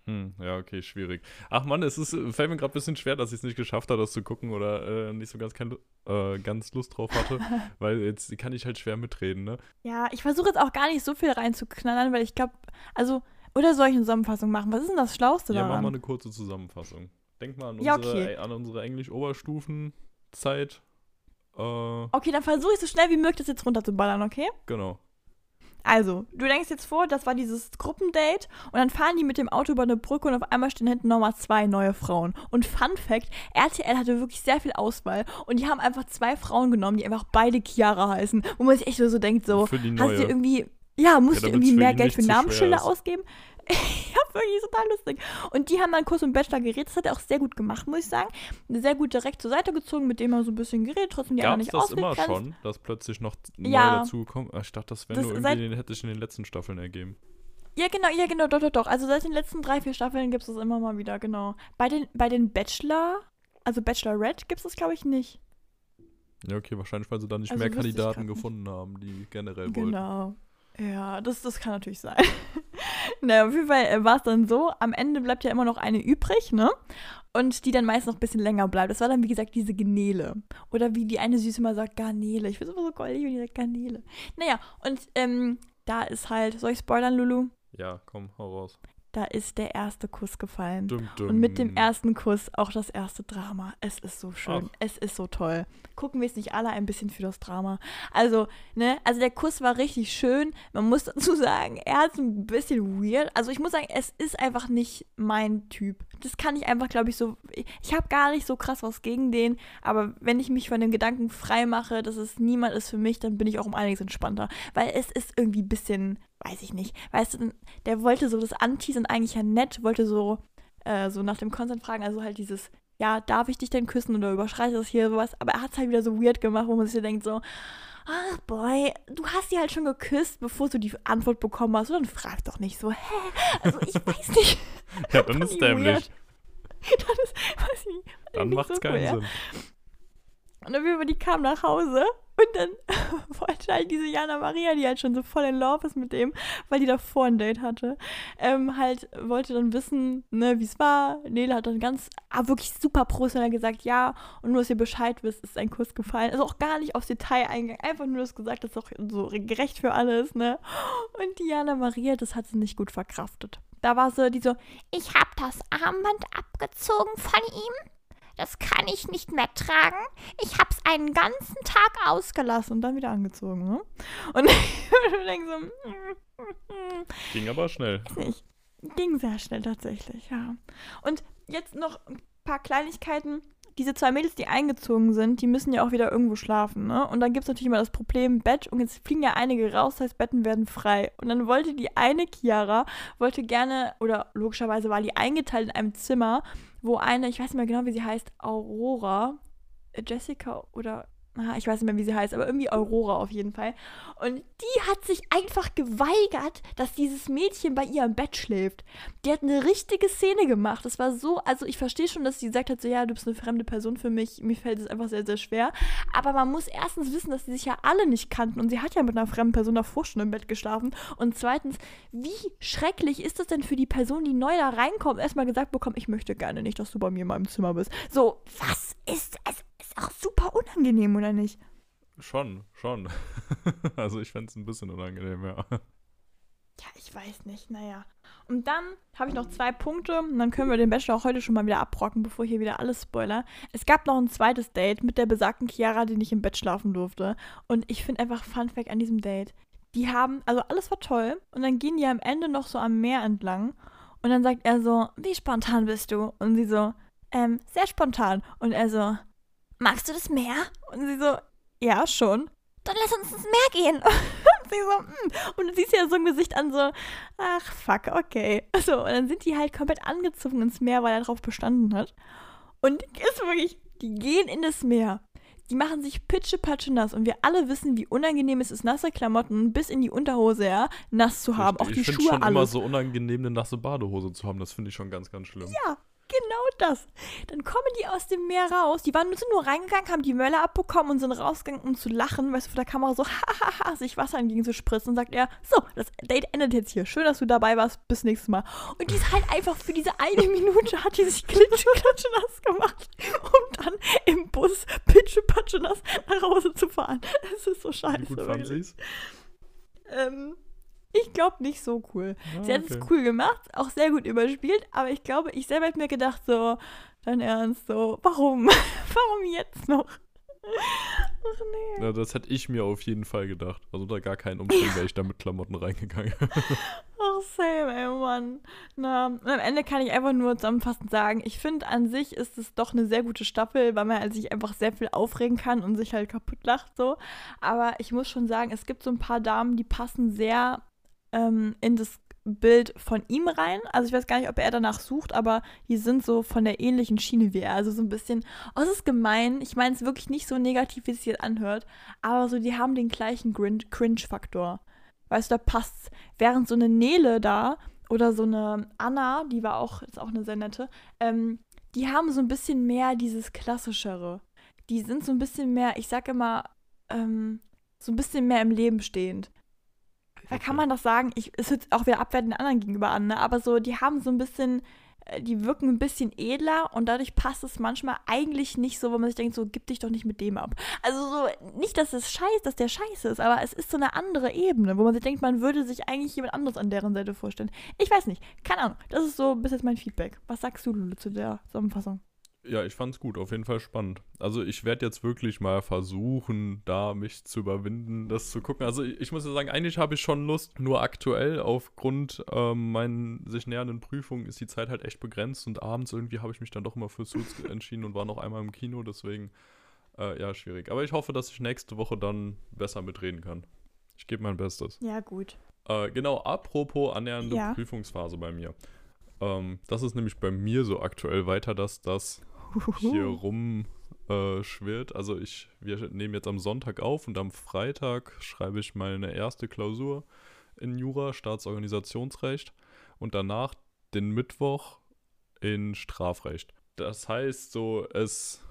Hm, ja, okay, schwierig. Ach man, es ist, fällt mir gerade ein bisschen schwer, dass ich es nicht geschafft habe, das zu gucken oder äh, nicht so ganz, kein, äh, ganz Lust drauf hatte, weil jetzt kann ich halt schwer mitreden, ne? Ja, ich versuche jetzt auch gar nicht so viel reinzuknallern, weil ich glaube, also, oder soll ich eine Zusammenfassung machen? Was ist denn das Schlauste Ja, mach daran? mal eine kurze Zusammenfassung. Denk mal an Ja, unsere, okay. an unsere Englisch-Oberstufenzeit. Äh, Okay, dann versuche ich so schnell wie möglich das jetzt runterzuballern, okay? genau. Also, du denkst jetzt vor, das war dieses Gruppendate und dann fahren die mit dem Auto über eine Brücke und auf einmal stehen hinten nochmal zwei neue Frauen. Und Fun Fact, RTL hatte wirklich sehr viel Auswahl und die haben einfach zwei Frauen genommen, die einfach beide Chiara heißen. Wo man sich echt so denkt, so, hast du irgendwie, ja, musst Ja, du irgendwie mehr Geld für Namensschilder ist. ausgeben? ja, wirklich total lustig. Und die haben dann kurz mit dem Bachelor geredet. Das hat er auch sehr gut gemacht, muss ich sagen. Sehr gut direkt zur Seite gezogen, mit dem er so ein bisschen geredet, trotzdem die Gab anderen nicht das immer schon, dass plötzlich noch Ja. neu dazugekommen? Ah, Ich dachte, das wäre Das nur irgendwie, hätte ich in den letzten Staffeln ergeben. Ja, genau, ja, genau, doch, doch, doch. Also seit den letzten drei, vier Staffeln gibt es das immer mal wieder, genau. Bei den, bei den Bachelor, also Bachelorette, gibt es das, glaube ich, nicht. Ja, okay, wahrscheinlich, weil sie da nicht Also mehr ich Kandidaten grad nicht. gefunden haben, die generell wollten. Genau. Ja, das, das kann natürlich sein. Na, auf jeden Fall äh, war es dann so, am Ende bleibt ja immer noch eine übrig, ne? Und die dann meist noch ein bisschen länger bleibt. Das war dann, wie gesagt, diese Genele. Oder wie die eine Süße mal sagt, Garnele. Ich finde es immer so goldig, wenn die sagt Garnele. Naja, und ähm, da ist halt, soll ich spoilern, Lulu? Ja, komm, hau raus. Da ist der erste Kuss gefallen. Dum, dum. Und mit dem ersten Kuss auch das erste Drama. Es ist so schön. Ach. Es ist so toll. Gucken wir es nicht alle ein bisschen für das Drama. Also, ne, also der Kuss war richtig schön. Man muss dazu sagen, er ist ein bisschen weird. Also ich muss sagen, es ist einfach nicht mein Typ. Das kann ich einfach, glaube ich, so. Ich habe gar nicht so krass was gegen den. Aber wenn ich mich von dem Gedanken frei mache, dass es niemand ist für mich, dann bin ich auch um einiges entspannter. Weil es ist irgendwie ein bisschen, weiß ich nicht. Weißt du, der wollte so das anteasern, eigentlich ja nett, wollte so, äh, so nach dem Consent fragen, also halt dieses, ja, darf ich dich denn küssen oder überschreite das hier sowas, aber er hat es halt wieder so weird gemacht, wo man sich denkt so, ach boy, du hast sie halt schon geküsst, bevor du die Antwort bekommen hast, und dann frag doch nicht so, hä? Also ich weiß nicht. Ja, dann ist ich dämlich. weird. dann ist, weiß ich Dann macht's so keinen cool, ja. Und dann wir die kam nach Hause und dann wollte halt diese Jana Maria, die halt schon so voll in Love ist mit dem, weil die davor ein Date hatte, ähm, halt wollte dann wissen, ne, wie es war. Nele hat dann ganz, ah, wirklich super professionell gesagt, ja, und nur, dass ihr Bescheid wisst, ist ein Kuss gefallen. Also auch gar nicht aufs Detail eingegangen, einfach nur das gesagt, das ist auch so gerecht für alles, ne. Und die Jana Maria, das hat sie nicht gut verkraftet. Da war sie, die so, ich hab das Armband abgezogen von ihm. Das kann ich nicht mehr tragen. Ich hab's einen ganzen Tag ausgelassen und dann wieder angezogen, ne? Und ich denke so, mm, mm, Ging aber schnell. nicht. Ging sehr schnell tatsächlich, ja. Und jetzt noch ein paar Kleinigkeiten. Diese zwei Mädels, die eingezogen sind, die müssen ja auch wieder irgendwo schlafen, ne? Und dann gibt es natürlich immer das Problem Bett und jetzt fliegen ja einige raus, das heißt, Betten werden frei. Und dann wollte die eine Chiara, wollte gerne, oder logischerweise war die eingeteilt in einem Zimmer, wo eine, ich weiß nicht mehr genau, wie sie heißt, Aurora, äh, Jessica oder ich weiß nicht mehr, wie sie heißt, aber irgendwie Aurora auf jeden Fall. Und die hat sich einfach geweigert, dass dieses Mädchen bei ihr im Bett schläft. Die hat eine richtige Szene gemacht. Das war so, also ich verstehe schon, dass sie gesagt hat, so ja, du bist eine fremde Person für mich. Mir fällt es einfach sehr, sehr schwer. Aber man muss erstens wissen, dass sie sich ja alle nicht kannten. Und sie hat ja mit einer fremden Person davor schon im Bett geschlafen. Und zweitens, wie schrecklich ist das denn für die Person, die neu da reinkommt, erstmal gesagt bekommen, ich möchte gerne nicht, dass du bei mir in meinem Zimmer bist. So, was ist es? Auch super unangenehm, oder nicht? Schon, schon. also ich fände es ein bisschen unangenehm, ja. Ja, ich weiß nicht, naja. Und dann habe ich noch zwei Punkte und dann können wir den Bachelor auch heute schon mal wieder abrocken, bevor ich hier wieder alles spoiler. Es gab noch ein zweites Date mit der besagten Chiara, die nicht im Bett schlafen durfte. Und ich finde einfach Fun Fact an diesem Date. Die haben, also alles war toll und dann gehen die am Ende noch so am Meer entlang und dann sagt er so, wie spontan bist du? Und sie so, ähm, sehr spontan. Und er so, magst du das Meer? Und sie so, ja, schon. Dann lass uns ins Meer gehen. Und sie so, mm. Und du siehst ja so ein Gesicht an, so, ach, fuck, okay. So, und dann sind die halt komplett angezogen ins Meer, weil er darauf bestanden hat. Und ist wirklich, die gehen in das Meer. Die machen sich pitschepatsche nass und wir alle wissen, wie unangenehm es ist, nasse Klamotten bis in die Unterhose, ja, nass zu haben. Auch ich die finde Schuhe, schon immer alles. so unangenehm, eine nasse Badehose zu haben. Das finde ich schon ganz, ganz schlimm. Ja, genau das. Dann kommen die aus dem Meer raus. Die waren sind nur reingegangen, haben die Möller abbekommen und sind rausgegangen, um zu lachen. Weißt du, vor der Kamera so, hahaha, sich Wasser entgegen zu spritzen. Und sagt er, so, das Date endet jetzt hier. Schön, dass du dabei warst. Bis nächstes Mal. Und die ist halt einfach für diese eine Minute hat die sich klitschklatsche nass gemacht, um dann im Bus pitschepatsche nass nach Hause zu fahren. Es ist so scheiße. Wie gut fand wirklich. sie es? Ähm, ich glaube nicht so cool. Ah, Sie hat es okay. cool gemacht, auch sehr gut überspielt, aber ich glaube, ich selber hätte mir gedacht, so, dein Ernst, so, warum? warum jetzt noch? Ach nee. Ja, das hätte ich mir auf jeden Fall gedacht. Also unter gar keinen Umständen wäre ich da mit Klamotten reingegangen. Ach, same, ey, Mann. Na, und am Ende kann ich einfach nur zusammenfassend sagen, ich finde an sich ist es doch eine sehr gute Staffel, weil man halt sich einfach sehr viel aufregen kann und sich halt kaputt lacht so. Aber ich muss schon sagen, es gibt so ein paar Damen, die passen sehr ähm, in das Bild von ihm rein. Also ich weiß gar nicht, ob er danach sucht, aber die sind so von der ähnlichen Schiene wie er. Also so ein bisschen, oh, es ist gemein. Ich meine es wirklich nicht so negativ, wie es sich jetzt anhört, aber so, die haben den gleichen Cringe-Faktor. Weißt du, da passt's. Während so eine Nele da oder so eine Anna, die war auch, ist auch eine sehr nette, ähm, die haben so ein bisschen mehr dieses Klassischere. Die sind so ein bisschen mehr, ich sag immer, ähm, so ein bisschen mehr im Leben stehend. Da kann man doch sagen, ich, es hört auch wieder abwertend den anderen gegenüber an, ne? aber so, die haben so ein bisschen, äh, die wirken ein bisschen edler und dadurch passt es manchmal eigentlich nicht so, wo man sich denkt, so, gib dich doch nicht mit dem ab. Also so, nicht, dass es scheiße, dass der scheiße ist, aber es ist so eine andere Ebene, wo man sich denkt, man würde sich eigentlich jemand anderes an deren Seite vorstellen. Ich weiß nicht, keine Ahnung, das ist so bis jetzt mein Feedback. Was sagst du, Lulu, zu der Zusammenfassung? Ja, ich fand's gut, auf jeden Fall spannend. Also ich werde jetzt wirklich mal versuchen, da mich zu überwinden, das zu gucken. Also ich, ich muss ja sagen, eigentlich habe ich schon Lust, nur aktuell aufgrund ähm, meinen sich nähernden Prüfungen ist die Zeit halt echt begrenzt und abends irgendwie habe ich mich dann doch immer für Suits entschieden und war noch einmal im Kino, deswegen äh, ja, schwierig. Aber ich hoffe, dass ich nächste Woche dann besser mitreden kann. Ich gebe mein Bestes. Ja, gut. Äh, genau, apropos annähernde Ja. Prüfungsphase bei mir. Ähm, das ist nämlich bei mir so aktuell weiter, dass das hier rum äh, schwirrt. Also ich, wir nehmen jetzt am Sonntag auf und am Freitag schreibe ich meine erste Klausur in Jura, Staatsorganisationsrecht und danach den Mittwoch in Strafrecht. Das heißt so, es,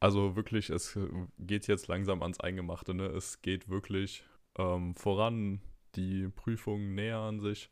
also wirklich, es geht jetzt langsam ans Eingemachte, ne? Es geht wirklich ähm, voran, die Prüfungen nähern sich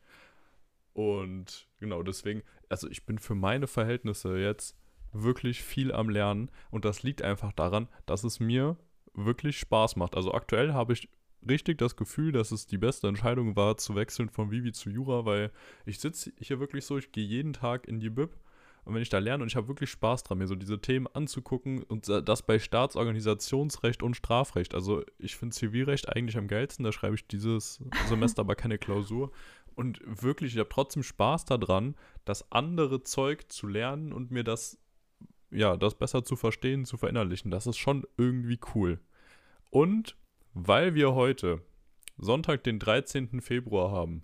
und genau deswegen, also ich bin für meine Verhältnisse jetzt wirklich viel am Lernen und das liegt einfach daran, dass es mir wirklich Spaß macht. Also aktuell habe ich richtig das Gefühl, dass es die beste Entscheidung war, zu wechseln von Vivi zu Jura, weil ich sitze hier wirklich so, ich gehe jeden Tag in die Bib und wenn ich da lerne und ich habe wirklich Spaß dran, mir so diese Themen anzugucken und das bei Staatsorganisationsrecht und Strafrecht. Also ich finde Zivilrecht eigentlich am geilsten, da schreibe ich dieses Semester aber keine Klausur. Und wirklich, ich habe trotzdem Spaß daran, das andere Zeug zu lernen und mir das, ja, das besser zu verstehen, zu verinnerlichen. Das ist schon irgendwie cool. Und weil wir heute Sonntag, den 13. Februar haben,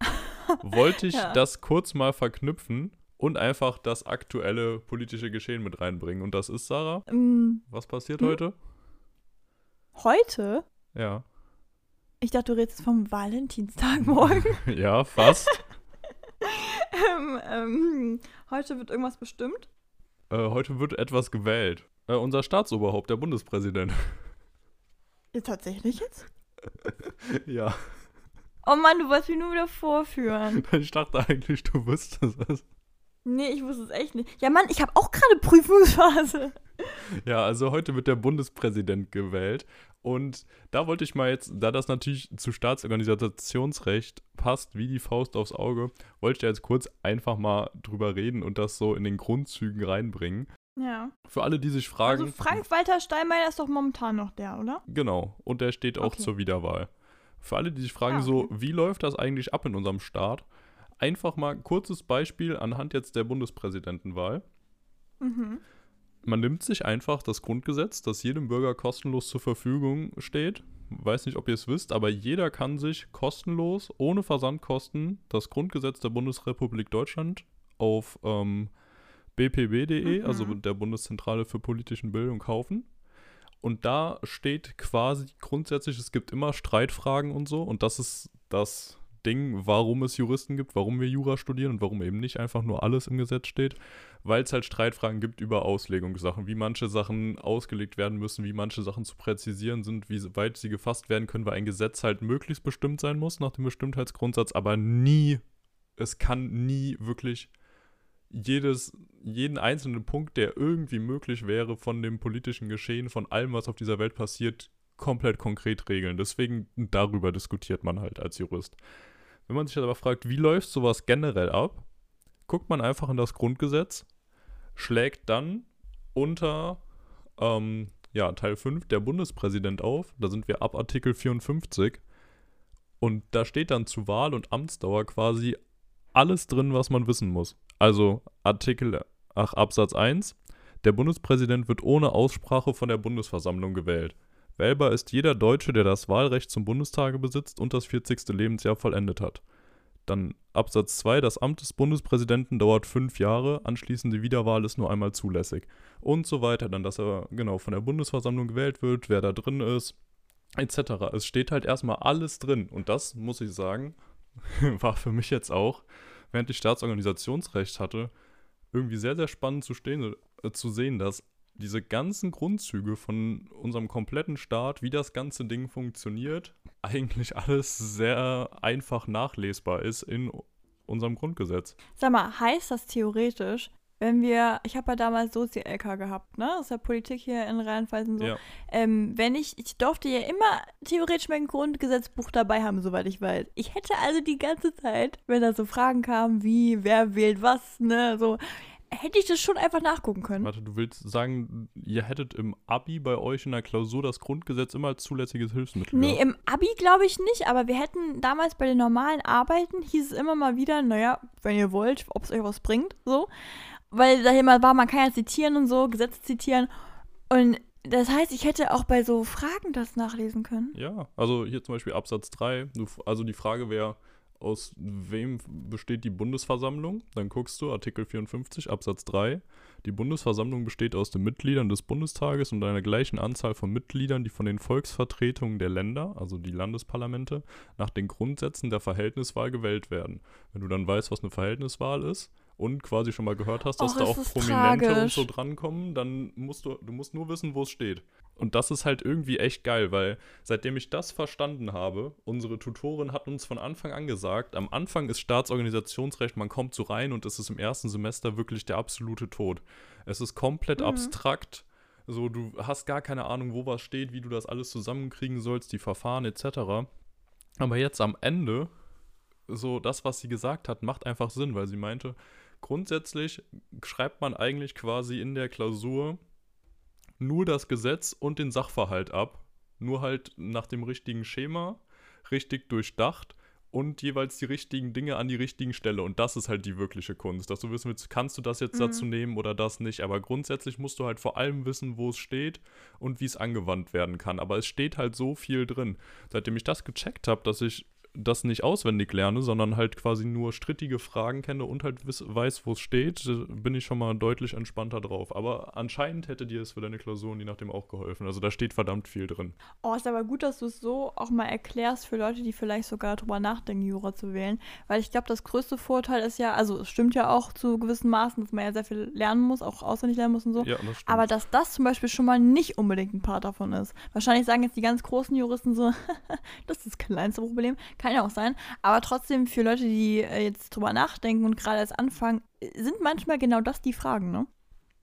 wollte ich Ja. das kurz mal verknüpfen und einfach das aktuelle politische Geschehen mit reinbringen. Und das ist, Sarah, Ähm, was passiert Hm? heute? heute? Ja. Ich dachte, du redest vom Valentinstag morgen. Ja, fast. ähm, ähm, heute wird irgendwas bestimmt. Äh, heute wird etwas gewählt. Äh, unser Staatsoberhaupt, der Bundespräsident. Ja, tatsächlich jetzt? ja. Oh Mann, du wolltest mich nur wieder vorführen. Ich dachte eigentlich, du wüsstest es. Nee, ich wusste es echt nicht. Ja, Mann, ich habe auch gerade Prüfungsphase. Ja, also heute wird der Bundespräsident gewählt. Und da wollte ich mal jetzt, da das natürlich zu Staatsorganisationsrecht passt, wie die Faust aufs Auge, wollte ich da jetzt kurz einfach mal drüber reden und das so in den Grundzügen reinbringen. Ja. Für alle, die sich fragen. Also Frank-Walter Steinmeier ist doch momentan noch der, oder? Genau, und der steht auch Okay. zur Wiederwahl. Für alle, die sich fragen, so, okay. wie läuft das eigentlich ab in unserem Staat? Einfach mal ein kurzes Beispiel anhand jetzt der Bundespräsidentenwahl. Mhm. Man nimmt sich einfach das Grundgesetz, das jedem Bürger kostenlos zur Verfügung steht. Weiß nicht, ob ihr es wisst, aber jeder kann sich kostenlos, ohne Versandkosten, das Grundgesetz der Bundesrepublik Deutschland auf ähm, bpb.de, Mhm. also der Bundeszentrale für politischen Bildung, kaufen. Und da steht quasi grundsätzlich, es gibt immer Streitfragen und so. Und das ist das Ding, warum es Juristen gibt, warum wir Jura studieren und warum eben nicht einfach nur alles im Gesetz steht. Weil es halt Streitfragen gibt über Auslegungssachen, wie manche Sachen ausgelegt werden müssen, wie manche Sachen zu präzisieren sind, wie weit sie gefasst werden können, weil ein Gesetz halt möglichst bestimmt sein muss nach dem Bestimmtheitsgrundsatz, aber nie, es kann nie wirklich jedes, jeden einzelnen Punkt, der irgendwie möglich wäre von dem politischen Geschehen, von allem, was auf dieser Welt passiert, komplett konkret regeln. Deswegen darüber diskutiert man halt als Jurist. Wenn man sich jetzt aber fragt, wie läuft sowas generell ab, guckt man einfach in das Grundgesetz, schlägt dann unter ähm, ja, Teil 5 der Bundespräsident auf. Da sind wir ab Artikel 54. Und da steht dann zu Wahl und Amtsdauer quasi alles drin, was man wissen muss. Also Artikel, ach, Absatz 1. Der Bundespräsident wird ohne Aussprache von der Bundesversammlung gewählt. Wählbar ist jeder Deutsche, der das Wahlrecht zum Bundestage besitzt und das 40. Lebensjahr vollendet hat. Dann Absatz 2. Das Amt des Bundespräsidenten dauert fünf Jahre, anschließende Wiederwahl ist nur einmal zulässig. Und so weiter. Dann, dass er genau von der Bundesversammlung gewählt wird, wer da drin ist, etc. Es steht halt erstmal alles drin. Und das, muss ich sagen, war für mich jetzt auch, während ich Staatsorganisationsrecht hatte, irgendwie sehr, sehr spannend zu, stehen, äh, zu sehen, dass diese ganzen Grundzüge von unserem kompletten Staat, wie das ganze Ding funktioniert, eigentlich alles sehr einfach nachlesbar ist in unserem Grundgesetz. Sag mal, heißt das theoretisch, wenn wir, ich habe ja damals Sozi-LK gehabt, ne? Das ist ja Politik hier in Rheinland-Pfalz und so. Ja. Ähm, wenn ich, ich durfte ja immer theoretisch mein Grundgesetzbuch dabei haben, soweit ich weiß. Ich hätte also die ganze Zeit, wenn da so Fragen kamen, wie, wer wählt was, ne, so, hätte ich das schon einfach nachgucken können. Warte, du willst sagen, ihr hättet im Abi bei euch in der Klausur das Grundgesetz immer als zulässiges Hilfsmittel Nee, gehabt? im Abi glaube ich nicht, aber wir hätten damals bei den normalen Arbeiten, hieß es immer mal wieder, naja, wenn ihr wollt, ob es euch was bringt, so. Weil da immer war, man kann ja zitieren und so, Gesetze zitieren. Und das heißt, ich hätte auch bei so Fragen das nachlesen können. Ja, also hier zum Beispiel Absatz 3. Du, also die Frage wäre, aus wem besteht die Bundesversammlung? Dann guckst du Artikel 54 Absatz 3. Die Bundesversammlung besteht aus den Mitgliedern des Bundestages und einer gleichen Anzahl von Mitgliedern, die von den Volksvertretungen der Länder, also die Landesparlamente, nach den Grundsätzen der Verhältniswahl gewählt werden. Wenn du dann weißt, was eine Verhältniswahl ist und quasi schon mal gehört hast, dass Och, da auch Prominente und tragisch. so drankommen, dann musst du, du musst nur wissen, wo es steht. Und das ist halt irgendwie echt geil, weil seitdem ich das verstanden habe, unsere Tutorin hat uns von Anfang an gesagt, am Anfang ist Staatsorganisationsrecht, man kommt so rein und es ist im ersten Semester wirklich der absolute Tod. Es ist komplett Mhm. abstrakt. So, du hast gar keine Ahnung, wo was steht, wie du das alles zusammenkriegen sollst, die Verfahren etc. Aber jetzt am Ende, so das, was sie gesagt hat, macht einfach Sinn, weil sie meinte, grundsätzlich schreibt man eigentlich quasi in der Klausur nur das Gesetz und den Sachverhalt ab. Nur halt nach dem richtigen Schema, richtig durchdacht und jeweils die richtigen Dinge an die richtigen Stelle. Und das ist halt die wirkliche Kunst, dass du wissen willst, kannst du das jetzt Mhm. dazu nehmen oder das nicht. Aber grundsätzlich musst du halt vor allem wissen, wo es steht und wie es angewandt werden kann. Aber es steht halt so viel drin. Seitdem ich das gecheckt habe, dass ich das nicht auswendig lerne, sondern halt quasi nur strittige Fragen kenne und halt weiß, wo es steht, äh, bin ich schon mal deutlich entspannter drauf. Aber anscheinend hätte dir es für deine Klausuren je nachdem auch geholfen. Also da steht verdammt viel drin. Oh, ist aber gut, dass du es so auch mal erklärst für Leute, die vielleicht sogar drüber nachdenken, Jura zu wählen. Weil ich glaube, das größte Vorteil ist ja, also es stimmt ja auch zu gewissen Maßen, dass man ja sehr viel lernen muss, auch auswendig lernen muss und so. Ja, das stimmt. Aber dass das zum Beispiel schon mal nicht unbedingt ein Part davon ist. Wahrscheinlich sagen jetzt die ganz großen Juristen so, das ist das kleinste Problem. Kann ja auch sein. Aber trotzdem für Leute, die äh, jetzt drüber nachdenken und gerade erst anfangen, äh, sind manchmal genau das die Fragen, ne?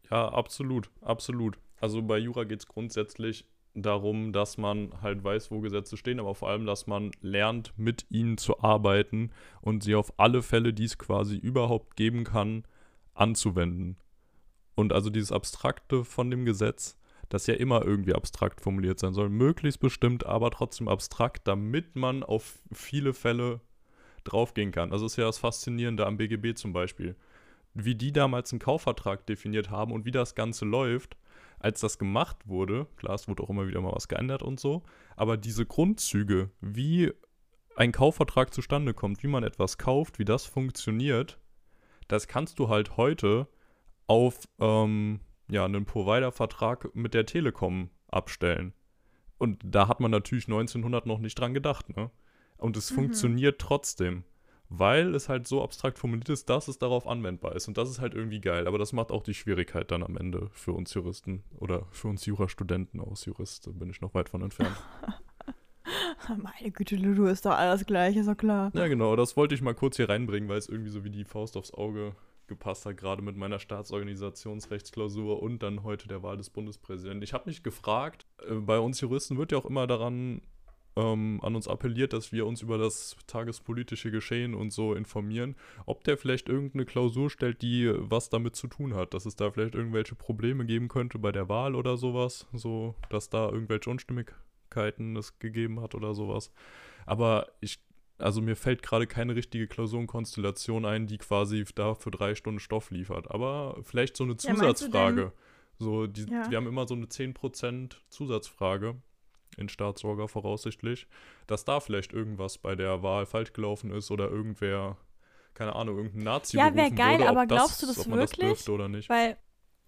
Ja, absolut, absolut. Also bei Jura geht es grundsätzlich darum, dass man halt weiß, wo Gesetze stehen, aber vor allem, dass man lernt, mit ihnen zu arbeiten und sie auf alle Fälle, die es quasi überhaupt geben kann, anzuwenden. Und also dieses Abstrakte von dem Gesetz, das ja immer irgendwie abstrakt formuliert sein soll, möglichst bestimmt, aber trotzdem abstrakt, damit man auf viele Fälle draufgehen kann. Also ist ja das Faszinierende am BGB zum Beispiel wie die damals einen Kaufvertrag definiert haben und wie das Ganze läuft, als das gemacht wurde. Klar, es wurde auch immer wieder mal was geändert und so, aber diese Grundzüge, wie ein Kaufvertrag zustande kommt, wie man etwas kauft, wie das funktioniert, das kannst du halt heute auf ähm, ja, einen Provider-Vertrag mit der Telekom abstellen. Und da hat man natürlich 1900 noch nicht dran gedacht, ne? Und es Mhm. funktioniert trotzdem weil es halt so abstrakt formuliert ist, dass es darauf anwendbar ist. Und das ist halt irgendwie geil. Aber das macht auch die Schwierigkeit dann am Ende für uns Juristen oder für uns Jurastudenten aus Jurist. Da bin ich noch weit von entfernt. Meine Güte, Ludo ist doch alles gleich, ist doch klar. ja, genau. Das wollte ich mal kurz hier reinbringen, weil es irgendwie so wie die Faust aufs Auge gepasst hat, gerade mit meiner Staatsorganisationsrechtsklausur und dann heute der Wahl des Bundespräsidenten. Ich habe mich gefragt, äh, bei uns Juristen wird ja auch immer daran ähm, an uns appelliert, dass wir uns über das tagespolitische Geschehen und so informieren, ob der vielleicht irgendeine Klausur stellt, die was damit zu tun hat, dass es da vielleicht irgendwelche Probleme geben könnte bei der Wahl oder sowas, so dass da irgendwelche Unstimmigkeiten es gegeben hat oder sowas. Aber ich, also mir fällt gerade keine richtige Klausurenkonstellation ein, die quasi da für drei Stunden Stoff liefert. Aber vielleicht so eine Ja, du Zusatzfrage. So, die, Ja. wir haben immer so eine 10% Zusatzfrage in Staatsorga voraussichtlich, dass da vielleicht irgendwas bei der Wahl falsch gelaufen ist oder irgendwer, keine Ahnung, irgendein Nazi Ja, wär berufen geil, wurde, aber glaubst du das man das wirklich? dürfte oder nicht. Weil,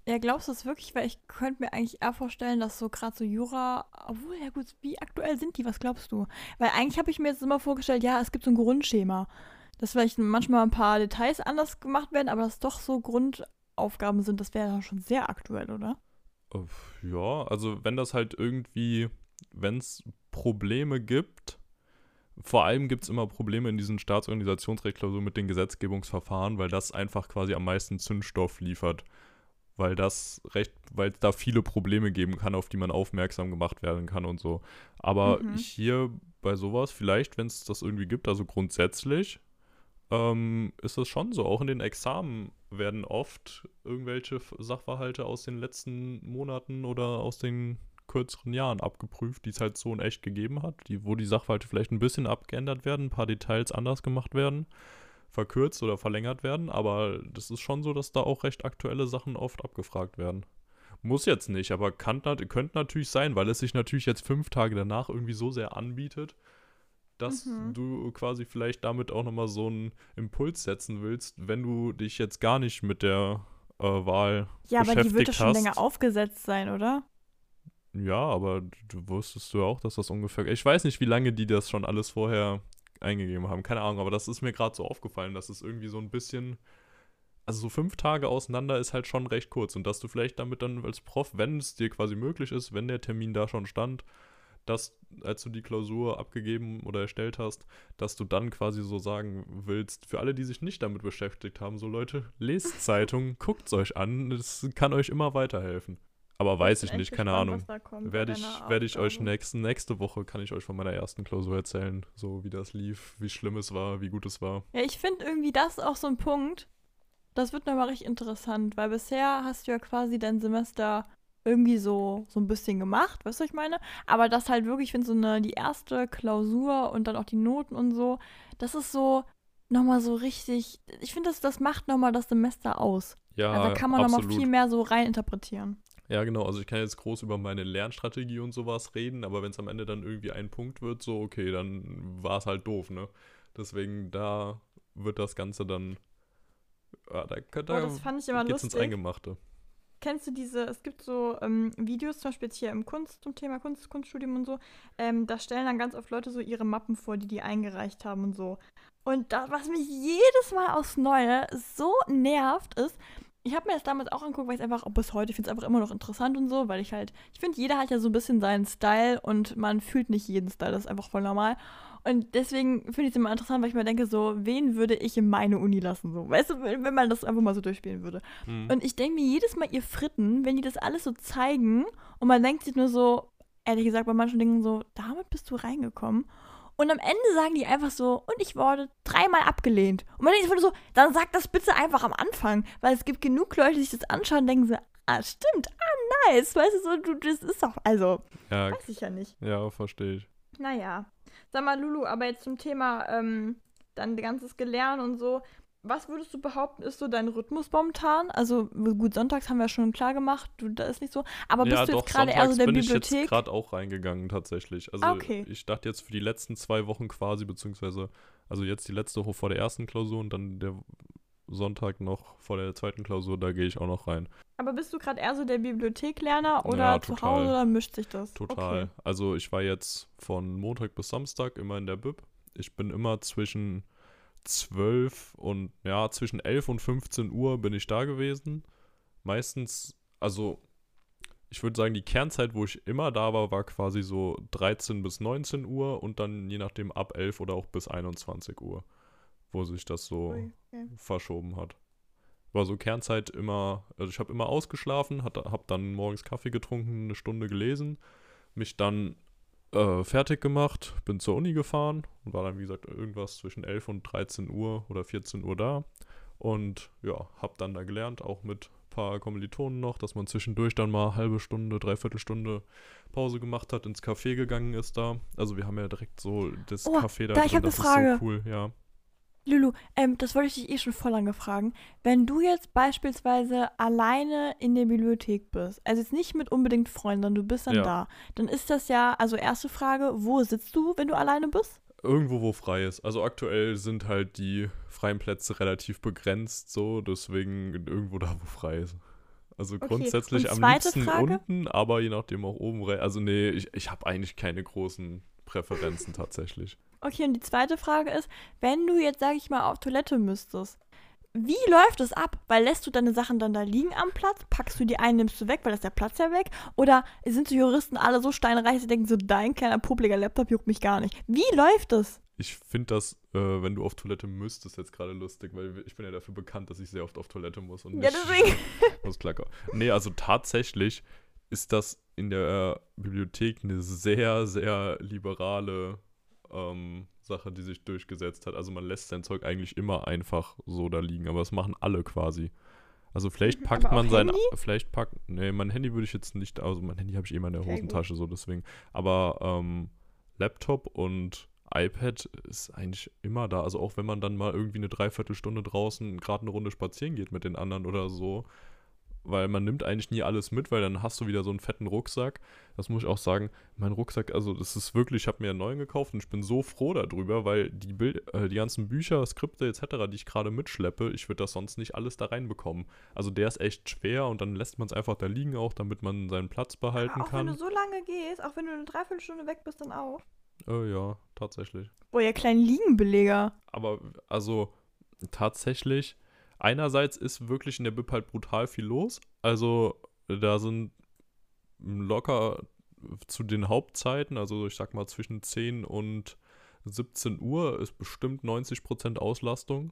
ja, glaubst du das wirklich? Weil ich könnte mir eigentlich eher vorstellen, dass so gerade so Jura, obwohl, ja gut, wie aktuell sind die? Was glaubst du? Weil eigentlich habe ich mir jetzt immer vorgestellt, ja, es gibt so ein Grundschema. Dass vielleicht manchmal ein paar Details anders gemacht werden, aber dass doch so Grundaufgaben sind, das wäre ja schon sehr aktuell, oder? Ja, also wenn das halt irgendwie, wenn es Probleme gibt, vor allem gibt es immer Probleme in diesen Staatsorganisationsrechtklausuren mit den Gesetzgebungsverfahren, weil das einfach quasi am meisten Zündstoff liefert. Weil das recht, weil es da viele Probleme geben kann, auf die man aufmerksam gemacht werden kann und so. Aber Mhm. hier bei sowas, vielleicht, wenn es das irgendwie gibt, also grundsätzlich, ähm, ist es schon so. Auch in den Examen werden oft irgendwelche Sachverhalte aus den letzten Monaten oder aus den kürzeren Jahren abgeprüft, die es halt so in echt gegeben hat, die, wo die Sachverhalte vielleicht ein bisschen abgeändert werden, ein paar Details anders gemacht werden, verkürzt oder verlängert werden, aber das ist schon so, dass da auch recht aktuelle Sachen oft abgefragt werden. Muss jetzt nicht, aber kann, könnte natürlich sein, weil es sich natürlich jetzt fünf Tage danach irgendwie so sehr anbietet, dass Mhm. du quasi vielleicht damit auch nochmal so einen Impuls setzen willst, wenn du dich jetzt gar nicht mit der äh, Wahl Ja, aber die wird beschäftigt doch schon länger aufgesetzt sein, oder? Ja, aber du wusstest du auch, dass das ungefähr. Ich weiß nicht, wie lange die das schon alles vorher eingegeben haben. Keine Ahnung, aber das ist mir gerade so aufgefallen, dass es irgendwie so ein bisschen. Also so fünf Tage auseinander ist halt schon recht kurz. Und dass du vielleicht damit dann als Prof, wenn es dir quasi möglich ist, wenn der Termin da schon stand, dass, als du die Klausur abgegeben oder erstellt hast, dass du dann quasi so sagen willst, für alle, die sich nicht damit beschäftigt haben, so Leute, lest Zeitung, guckt es euch an, das kann euch immer weiterhelfen. Aber weiß ich nicht, keine Ahnung. Werde ich, werde ich euch nächsten, nächste Woche, kann ich euch von meiner ersten Klausur erzählen, so wie das lief, wie schlimm es war, wie gut es war. Ja, ich finde irgendwie das auch so ein Punkt. Das wird nochmal richtig interessant, weil bisher hast du ja quasi dein Semester irgendwie so, so ein bisschen gemacht, weißt du, was ich meine? Aber das halt wirklich, ich finde so eine, die erste Klausur und dann auch die Noten und so, das ist so nochmal so richtig, ich finde, das, das macht nochmal das Semester aus. Ja, also da kann man nochmal viel mehr so rein interpretieren. Ja, genau. Also ich kann jetzt groß über meine Lernstrategie und sowas reden, aber wenn es am Ende dann irgendwie ein Punkt wird, so okay, dann war es halt doof, ne? Deswegen da wird das Ganze dann. Ja, da Oh, da das fand ich immer geht's ins lustig. Eingemachte. Kennst du diese, es gibt so ähm, Videos, zum Beispiel jetzt hier im Kunst, zum Thema Kunst, Kunststudium und so, ähm, da stellen dann ganz oft Leute so ihre Mappen vor, die die eingereicht haben und so. Und da, was mich jedes Mal aufs Neue so nervt, ist, ich habe mir das damals auch angeguckt, weil ich einfach, auch bis heute, ich finde es einfach immer noch interessant und so, weil ich halt, ich finde, jeder hat ja so ein bisschen seinen Style und man fühlt nicht jeden Style, das ist einfach voll normal. Und deswegen finde ich es immer interessant, weil ich mir denke, so, wen würde ich in meine Uni lassen, so, weißt du, wenn man das einfach mal so durchspielen würde. Hm. Und ich denke mir jedes Mal, ihr Fritten, wenn die das alles so zeigen und man denkt sich nur so, ehrlich gesagt, bei manchen Dingen so, damit bist du reingekommen. Und am Ende sagen die einfach so, und ich wurde dreimal abgelehnt. Und man denkt sich so, dann sag das bitte einfach am Anfang, weil es gibt genug Leute, die sich das anschauen und denken so, ah, stimmt, ah, nice, weißt du, so, du, das ist doch, also, ja, weiß ich ja nicht. ja, verstehe ich. Naja. Sag mal, Lulu, aber jetzt zum Thema ähm, dein ganzes Gelernt und so. Was würdest du behaupten, ist so dein Rhythmus momentan? Also, gut, sonntags haben wir schon klar gemacht, du, da ist nicht so. Aber ja, bist du doch, jetzt gerade eher so der bin ich Bibliothek? jetzt gerade auch reingegangen tatsächlich. Also Ah, okay. ich dachte jetzt für die letzten zwei Wochen quasi, beziehungsweise, also jetzt die letzte Woche vor der ersten Klausur und dann der Sonntag noch vor der zweiten Klausur, da gehe ich auch noch rein. Aber bist du gerade eher so der Bibliotheklerner oder Ja, zu. Hause oder mischt sich das? Total. Okay. Also ich war jetzt von Montag bis Samstag immer in der Bib. Ich bin immer zwischen 12 und, ja, zwischen 11 und 15 Uhr bin ich da gewesen. Meistens, also ich würde sagen, die Kernzeit, wo ich immer da war, war quasi so 13 bis 19 Uhr und dann je nachdem ab 11 oder auch bis 21 Uhr, wo sich das so okay. verschoben hat. War so Kernzeit immer, also ich habe immer ausgeschlafen, habe dann morgens Kaffee getrunken, eine Stunde gelesen, mich dann äh, fertig gemacht, bin zur Uni gefahren und war dann, wie gesagt, irgendwas zwischen 11 und 13 Uhr oder 14 Uhr da. Und ja, habe dann da gelernt, auch mit ein paar Kommilitonen noch, dass man zwischendurch dann mal halbe Stunde, dreiviertel Stunde Pause gemacht hat, ins Café gegangen ist da. Also wir haben ja direkt so das Oh, Café da, da, ich drin, hab ne das Frage. ist so cool, ja. Lulu, ähm, das wollte ich dich eh schon voll lange fragen. Wenn du jetzt beispielsweise alleine in der Bibliothek bist, also jetzt nicht mit unbedingt Freunden, sondern du bist dann Ja. da, dann ist das ja, also erste Frage, wo sitzt du, wenn du alleine bist? Irgendwo, wo frei ist. Also aktuell sind halt die freien Plätze relativ begrenzt, so, deswegen irgendwo da, wo frei ist. Also Okay, grundsätzlich und am liebsten Frage? unten, aber je nachdem auch oben rein. Also nee, ich, ich habe eigentlich keine großen Präferenzen tatsächlich. Okay, und die zweite Frage ist, wenn du jetzt, sag ich mal, auf Toilette müsstest, wie läuft es ab? Weil lässt du deine Sachen dann da liegen am Platz? Packst du die ein, nimmst du weg, weil das ist der Platz ja weg? Oder sind die Juristen alle so steinreich, sie denken so, dein kleiner publiger Laptop juckt mich gar nicht? Wie läuft es? ich finde das, äh, wenn du auf Toilette müsstest, jetzt gerade lustig, weil ich bin ja dafür bekannt, dass ich sehr oft auf Toilette muss. Und ja, deswegen. muss klacker. Nee, also tatsächlich ist das in der Bibliothek eine sehr, sehr liberale ähm, Sache, die sich durchgesetzt hat. Also man lässt sein Zeug eigentlich immer einfach so da liegen, aber das machen alle quasi. Also vielleicht packt aber man sein, Handy? vielleicht packt, nee, mein Handy würde ich jetzt nicht, also mein Handy habe ich immer in der Okay, Hosentasche, so deswegen. Aber ähm, Laptop und iPad ist eigentlich immer da. Also auch wenn man dann mal irgendwie eine Dreiviertelstunde draußen gerade eine Runde spazieren geht mit den anderen oder so. Weil man nimmt eigentlich nie alles mit, weil dann hast du wieder so einen fetten Rucksack. Das muss ich auch sagen. Mein Rucksack, also das ist wirklich, ich habe mir einen neuen gekauft und ich bin so froh darüber, weil die, Bild, äh, die ganzen Bücher, Skripte etc., die ich gerade mitschleppe, ich würde das sonst nicht alles da reinbekommen. Also der ist echt schwer und dann lässt man es einfach da liegen auch, damit man seinen Platz behalten auch wenn kann. du so lange gehst, auch wenn du eine Dreiviertelstunde weg bist, dann auch. Äh, ja, tatsächlich. Boah, ihr kleinen Liegenbeleger. Aber also tatsächlich, einerseits ist wirklich in der Bib halt brutal viel los. Also da sind locker zu den Hauptzeiten, also ich sag mal zwischen 10 und 17 Uhr ist bestimmt 90% Auslastung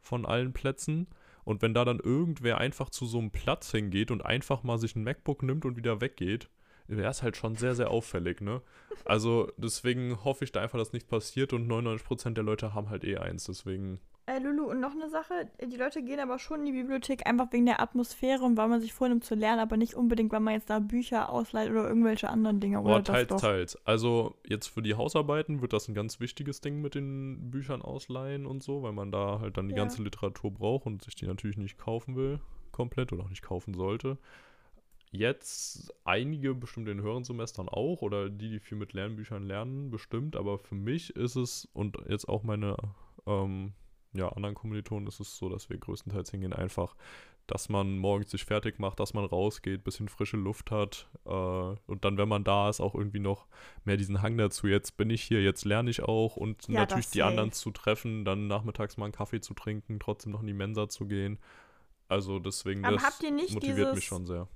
von allen Plätzen. Und wenn da dann irgendwer einfach zu so einem Platz hingeht und einfach mal sich ein MacBook nimmt und wieder weggeht, wäre es halt schon sehr, sehr auffällig, ne? Also deswegen hoffe ich da einfach, dass nichts passiert und 99% der Leute haben halt eh eins, deswegen. Äh, Lulu, und noch eine Sache. Die Leute gehen aber schon in die Bibliothek einfach wegen der Atmosphäre und weil man sich vornimmt zu lernen, aber nicht unbedingt, weil man jetzt da Bücher ausleiht oder irgendwelche anderen Dinge. Oder Boah, das teils, doch. teils. Also jetzt für die Hausarbeiten wird das ein ganz wichtiges Ding mit den Büchern ausleihen und so, weil man da halt dann die Ja. ganze Literatur braucht und sich die natürlich nicht kaufen will, komplett oder auch nicht kaufen sollte. Jetzt einige bestimmt in höheren Semestern auch oder die, die viel mit Lernbüchern lernen, bestimmt, aber für mich ist es und jetzt auch meine ähm, ja, anderen Kommilitonen ist es so, dass wir größtenteils hingehen einfach, dass man morgens sich fertig macht, dass man rausgeht, bisschen frische Luft hat äh, und dann, wenn man da ist, auch irgendwie noch mehr diesen Hang dazu, jetzt bin ich hier, jetzt lerne ich auch und Ja, natürlich die anderen zu treffen, dann nachmittags mal einen Kaffee zu trinken, trotzdem noch in die Mensa zu gehen. Also deswegen, Aber das motiviert mich schon sehr.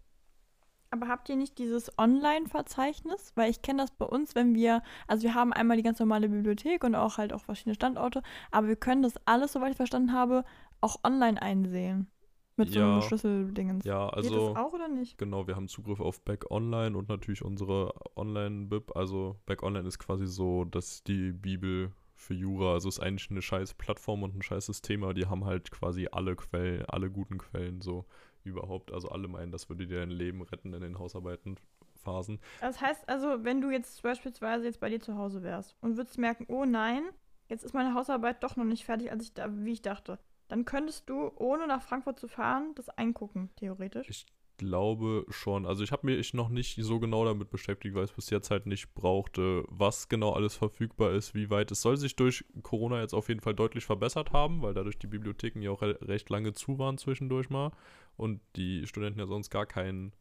Aber habt ihr nicht dieses Online-Verzeichnis? Weil ich kenne das bei uns, wenn wir, also wir haben einmal die ganz normale Bibliothek und auch halt auch verschiedene Standorte, aber wir können das alles, soweit ich verstanden habe, auch online einsehen. Mit so Ja. einem Schlüsseldingens. Ja, Geht also das auch oder nicht? Genau, wir haben Zugriff auf Back Online und natürlich unsere Online-Bib. Also Back Online ist quasi so, dass die Bibel für Jura, also ist eigentlich eine scheiß Plattform und ein scheiß System, aber die haben halt quasi alle Quellen, alle guten Quellen so überhaupt. Also alle meinen, das würde dir dein Leben retten in den Hausarbeitenphasen. Das heißt also, wenn du jetzt beispielsweise jetzt bei dir zu Hause wärst und würdest merken, oh nein, jetzt ist meine Hausarbeit doch noch nicht fertig, als ich da, wie ich dachte, dann könntest du, ohne nach Frankfurt zu fahren, das eingucken, theoretisch. Ich glaube schon. Also ich habe mich noch nicht so genau damit beschäftigt, weil es bis jetzt halt nicht brauchte, was genau alles verfügbar ist, wie weit. Es soll sich durch Corona jetzt auf jeden Fall deutlich verbessert haben, weil dadurch die Bibliotheken ja auch re recht lange zu waren zwischendurch mal und die Studenten ja sonst gar keinen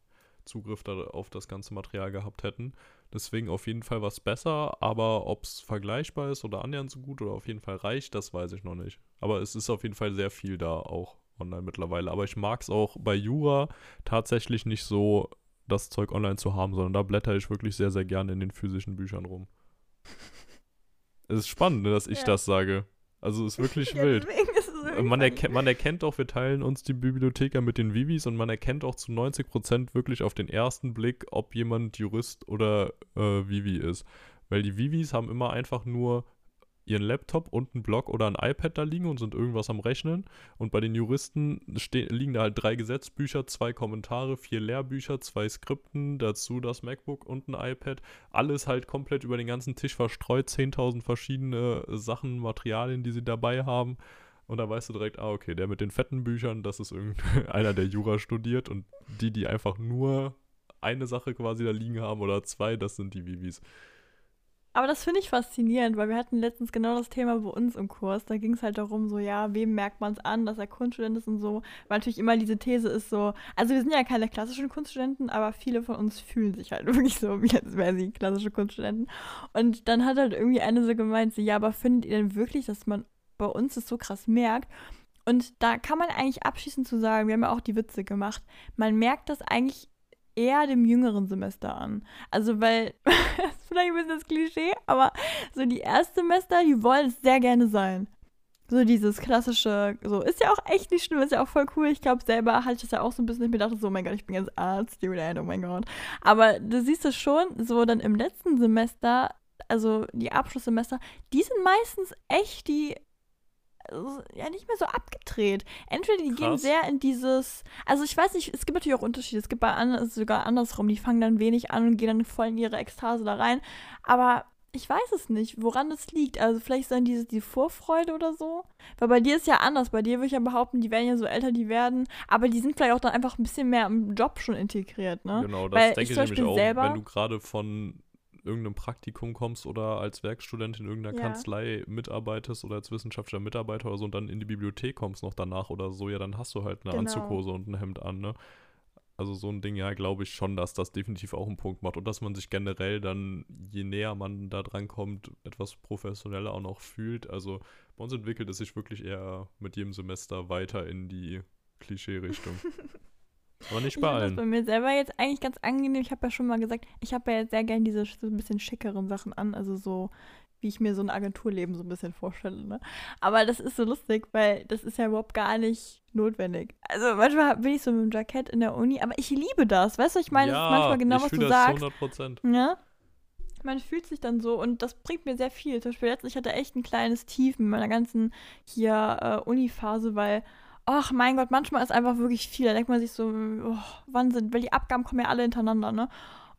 Zugriff auf das ganze Material gehabt hätten. Deswegen auf jeden Fall was besser, aber ob es vergleichbar ist oder annähernd so gut oder auf jeden Fall reicht, das weiß ich noch nicht. Aber es ist auf jeden Fall sehr viel da auch online mittlerweile. Aber ich mag es auch bei Jura tatsächlich nicht so, das Zeug online zu haben, sondern da blätter ich wirklich sehr, sehr gerne in den physischen Büchern rum. Es ist spannend, ne, dass ich Ja. das sage. Also es ist wirklich Ja, wild. ist Man, erkennt, man erkennt auch, wir teilen uns die Bibliotheker mit den Vivis und man erkennt auch zu 90% wirklich auf den ersten Blick, ob jemand Jurist oder äh, Vivi ist. Weil die Vivis haben immer einfach nur ihren Laptop und einen Blog oder ein iPad da liegen und sind irgendwas am Rechnen. Und bei den Juristen ste- liegen da halt drei Gesetzbücher, zwei Kommentare, vier Lehrbücher, zwei Skripten, dazu das MacBook und ein iPad. Alles halt komplett über den ganzen Tisch verstreut, 10.000 verschiedene Sachen, Materialien, die sie dabei haben. Und da weißt du direkt, ah, okay, der mit den fetten Büchern, das ist irgendeiner, der Jura studiert. Und die, die einfach nur eine Sache quasi da liegen haben oder zwei, das sind die Vivis. Aber das finde ich faszinierend, weil wir hatten letztens genau das Thema bei uns im Kurs. Da ging es halt darum, so, ja, wem merkt man es an, dass er Kunststudent ist und so. Weil natürlich immer diese These ist so, also wir sind ja keine klassischen Kunststudenten, aber viele von uns fühlen sich halt wirklich so, wie als wären sie klassische Kunststudenten. Und dann hat halt irgendwie eine so gemeint, so, ja, aber findet ihr denn wirklich, dass man bei uns das so krass merkt? Und da kann man eigentlich abschließend zu sagen, wir haben ja auch die Witze gemacht, man merkt das eigentlich eher dem jüngeren Semester an. Also, weil, das ist vielleicht ein bisschen das Klischee, aber so die Erstsemester, die wollen es sehr gerne sein. So dieses klassische, so ist ja auch echt nicht schlimm, ist ja auch voll cool. Ich glaube, selber hatte ich das ja auch so ein bisschen, ich mir dachte so, oh mein Gott, ich bin jetzt Arzt, oh mein Gott. Aber du siehst es schon, so dann im letzten Semester, also die Abschlusssemester, die sind meistens echt die ja nicht mehr so abgedreht. Entweder die Krass. gehen sehr in dieses, also ich weiß nicht, es gibt natürlich auch Unterschiede. Es gibt bei anderen sogar andersrum, die fangen dann wenig an und gehen dann voll in ihre Ekstase da rein. Aber ich weiß es nicht, woran das liegt. Also vielleicht sind diese die Vorfreude oder so. Weil bei dir ist ja anders. Bei dir würde ich ja behaupten, die werden ja so älter, die werden, aber die sind vielleicht auch dann einfach ein bisschen mehr im Job schon integriert, ne? Genau, das Weil denke ich, ich nämlich auch, selber, wenn du gerade von irgendeinem Praktikum kommst oder als Werkstudent in irgendeiner ja. Kanzlei mitarbeitest oder als wissenschaftlicher Mitarbeiter oder so und dann in die Bibliothek kommst noch danach oder so, ja, dann hast du halt eine genau. Anzughose und ein Hemd an, ne? Also so ein Ding, ja, glaube ich schon, dass das definitiv auch einen Punkt macht und dass man sich generell dann, je näher man da dran kommt, etwas professioneller auch noch fühlt. Also bei uns entwickelt es sich wirklich eher mit jedem Semester weiter in die Klischee-Richtung. Aber nicht bei ich allen. Das bei mir selber jetzt eigentlich ganz angenehm. Ich habe ja schon mal gesagt, ich habe ja jetzt sehr gerne diese so ein bisschen schickeren Sachen an. Also so wie ich mir so ein Agenturleben so ein bisschen vorstelle. Ne? Aber das ist so lustig, weil das ist ja überhaupt gar nicht notwendig. Also manchmal bin ich so mit dem Jackett in der Uni, aber ich liebe das. Weißt du, ich meine, ja, das ist manchmal genau, was du das sagst. 100%. Ja? Man fühlt sich dann so und das bringt mir sehr viel. Zum Beispiel letztens, ich hatte echt ein kleines Tief in meiner ganzen hier äh, Uni-Phase, weil ach mein Gott, manchmal ist einfach wirklich viel. Da denkt man sich so, oh, wann sind, weil die Abgaben kommen ja alle hintereinander, ne?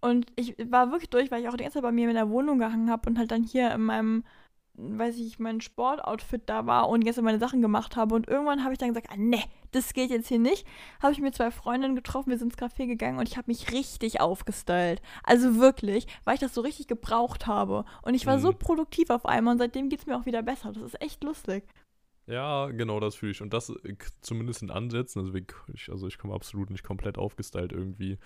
Und ich war wirklich durch, weil ich auch die ganze Zeit bei mir in der Wohnung gehangen habe und halt dann hier in meinem, weiß ich, mein Sportoutfit da war und jetzt meine Sachen gemacht habe. Und irgendwann habe ich dann gesagt, ah, ne, das geht jetzt hier nicht. Habe ich mir zwei Freundinnen getroffen, wir sind ins Café gegangen und ich habe mich richtig aufgestylt. Also wirklich, weil ich das so richtig gebraucht habe. Und ich war mhm. so produktiv auf einmal und seitdem geht es mir auch wieder besser. Das ist echt lustig. Ja, genau, das fühle ich. Und das äh, zumindest in Ansätzen. Also ich, also ich komme absolut nicht komplett aufgestylt irgendwie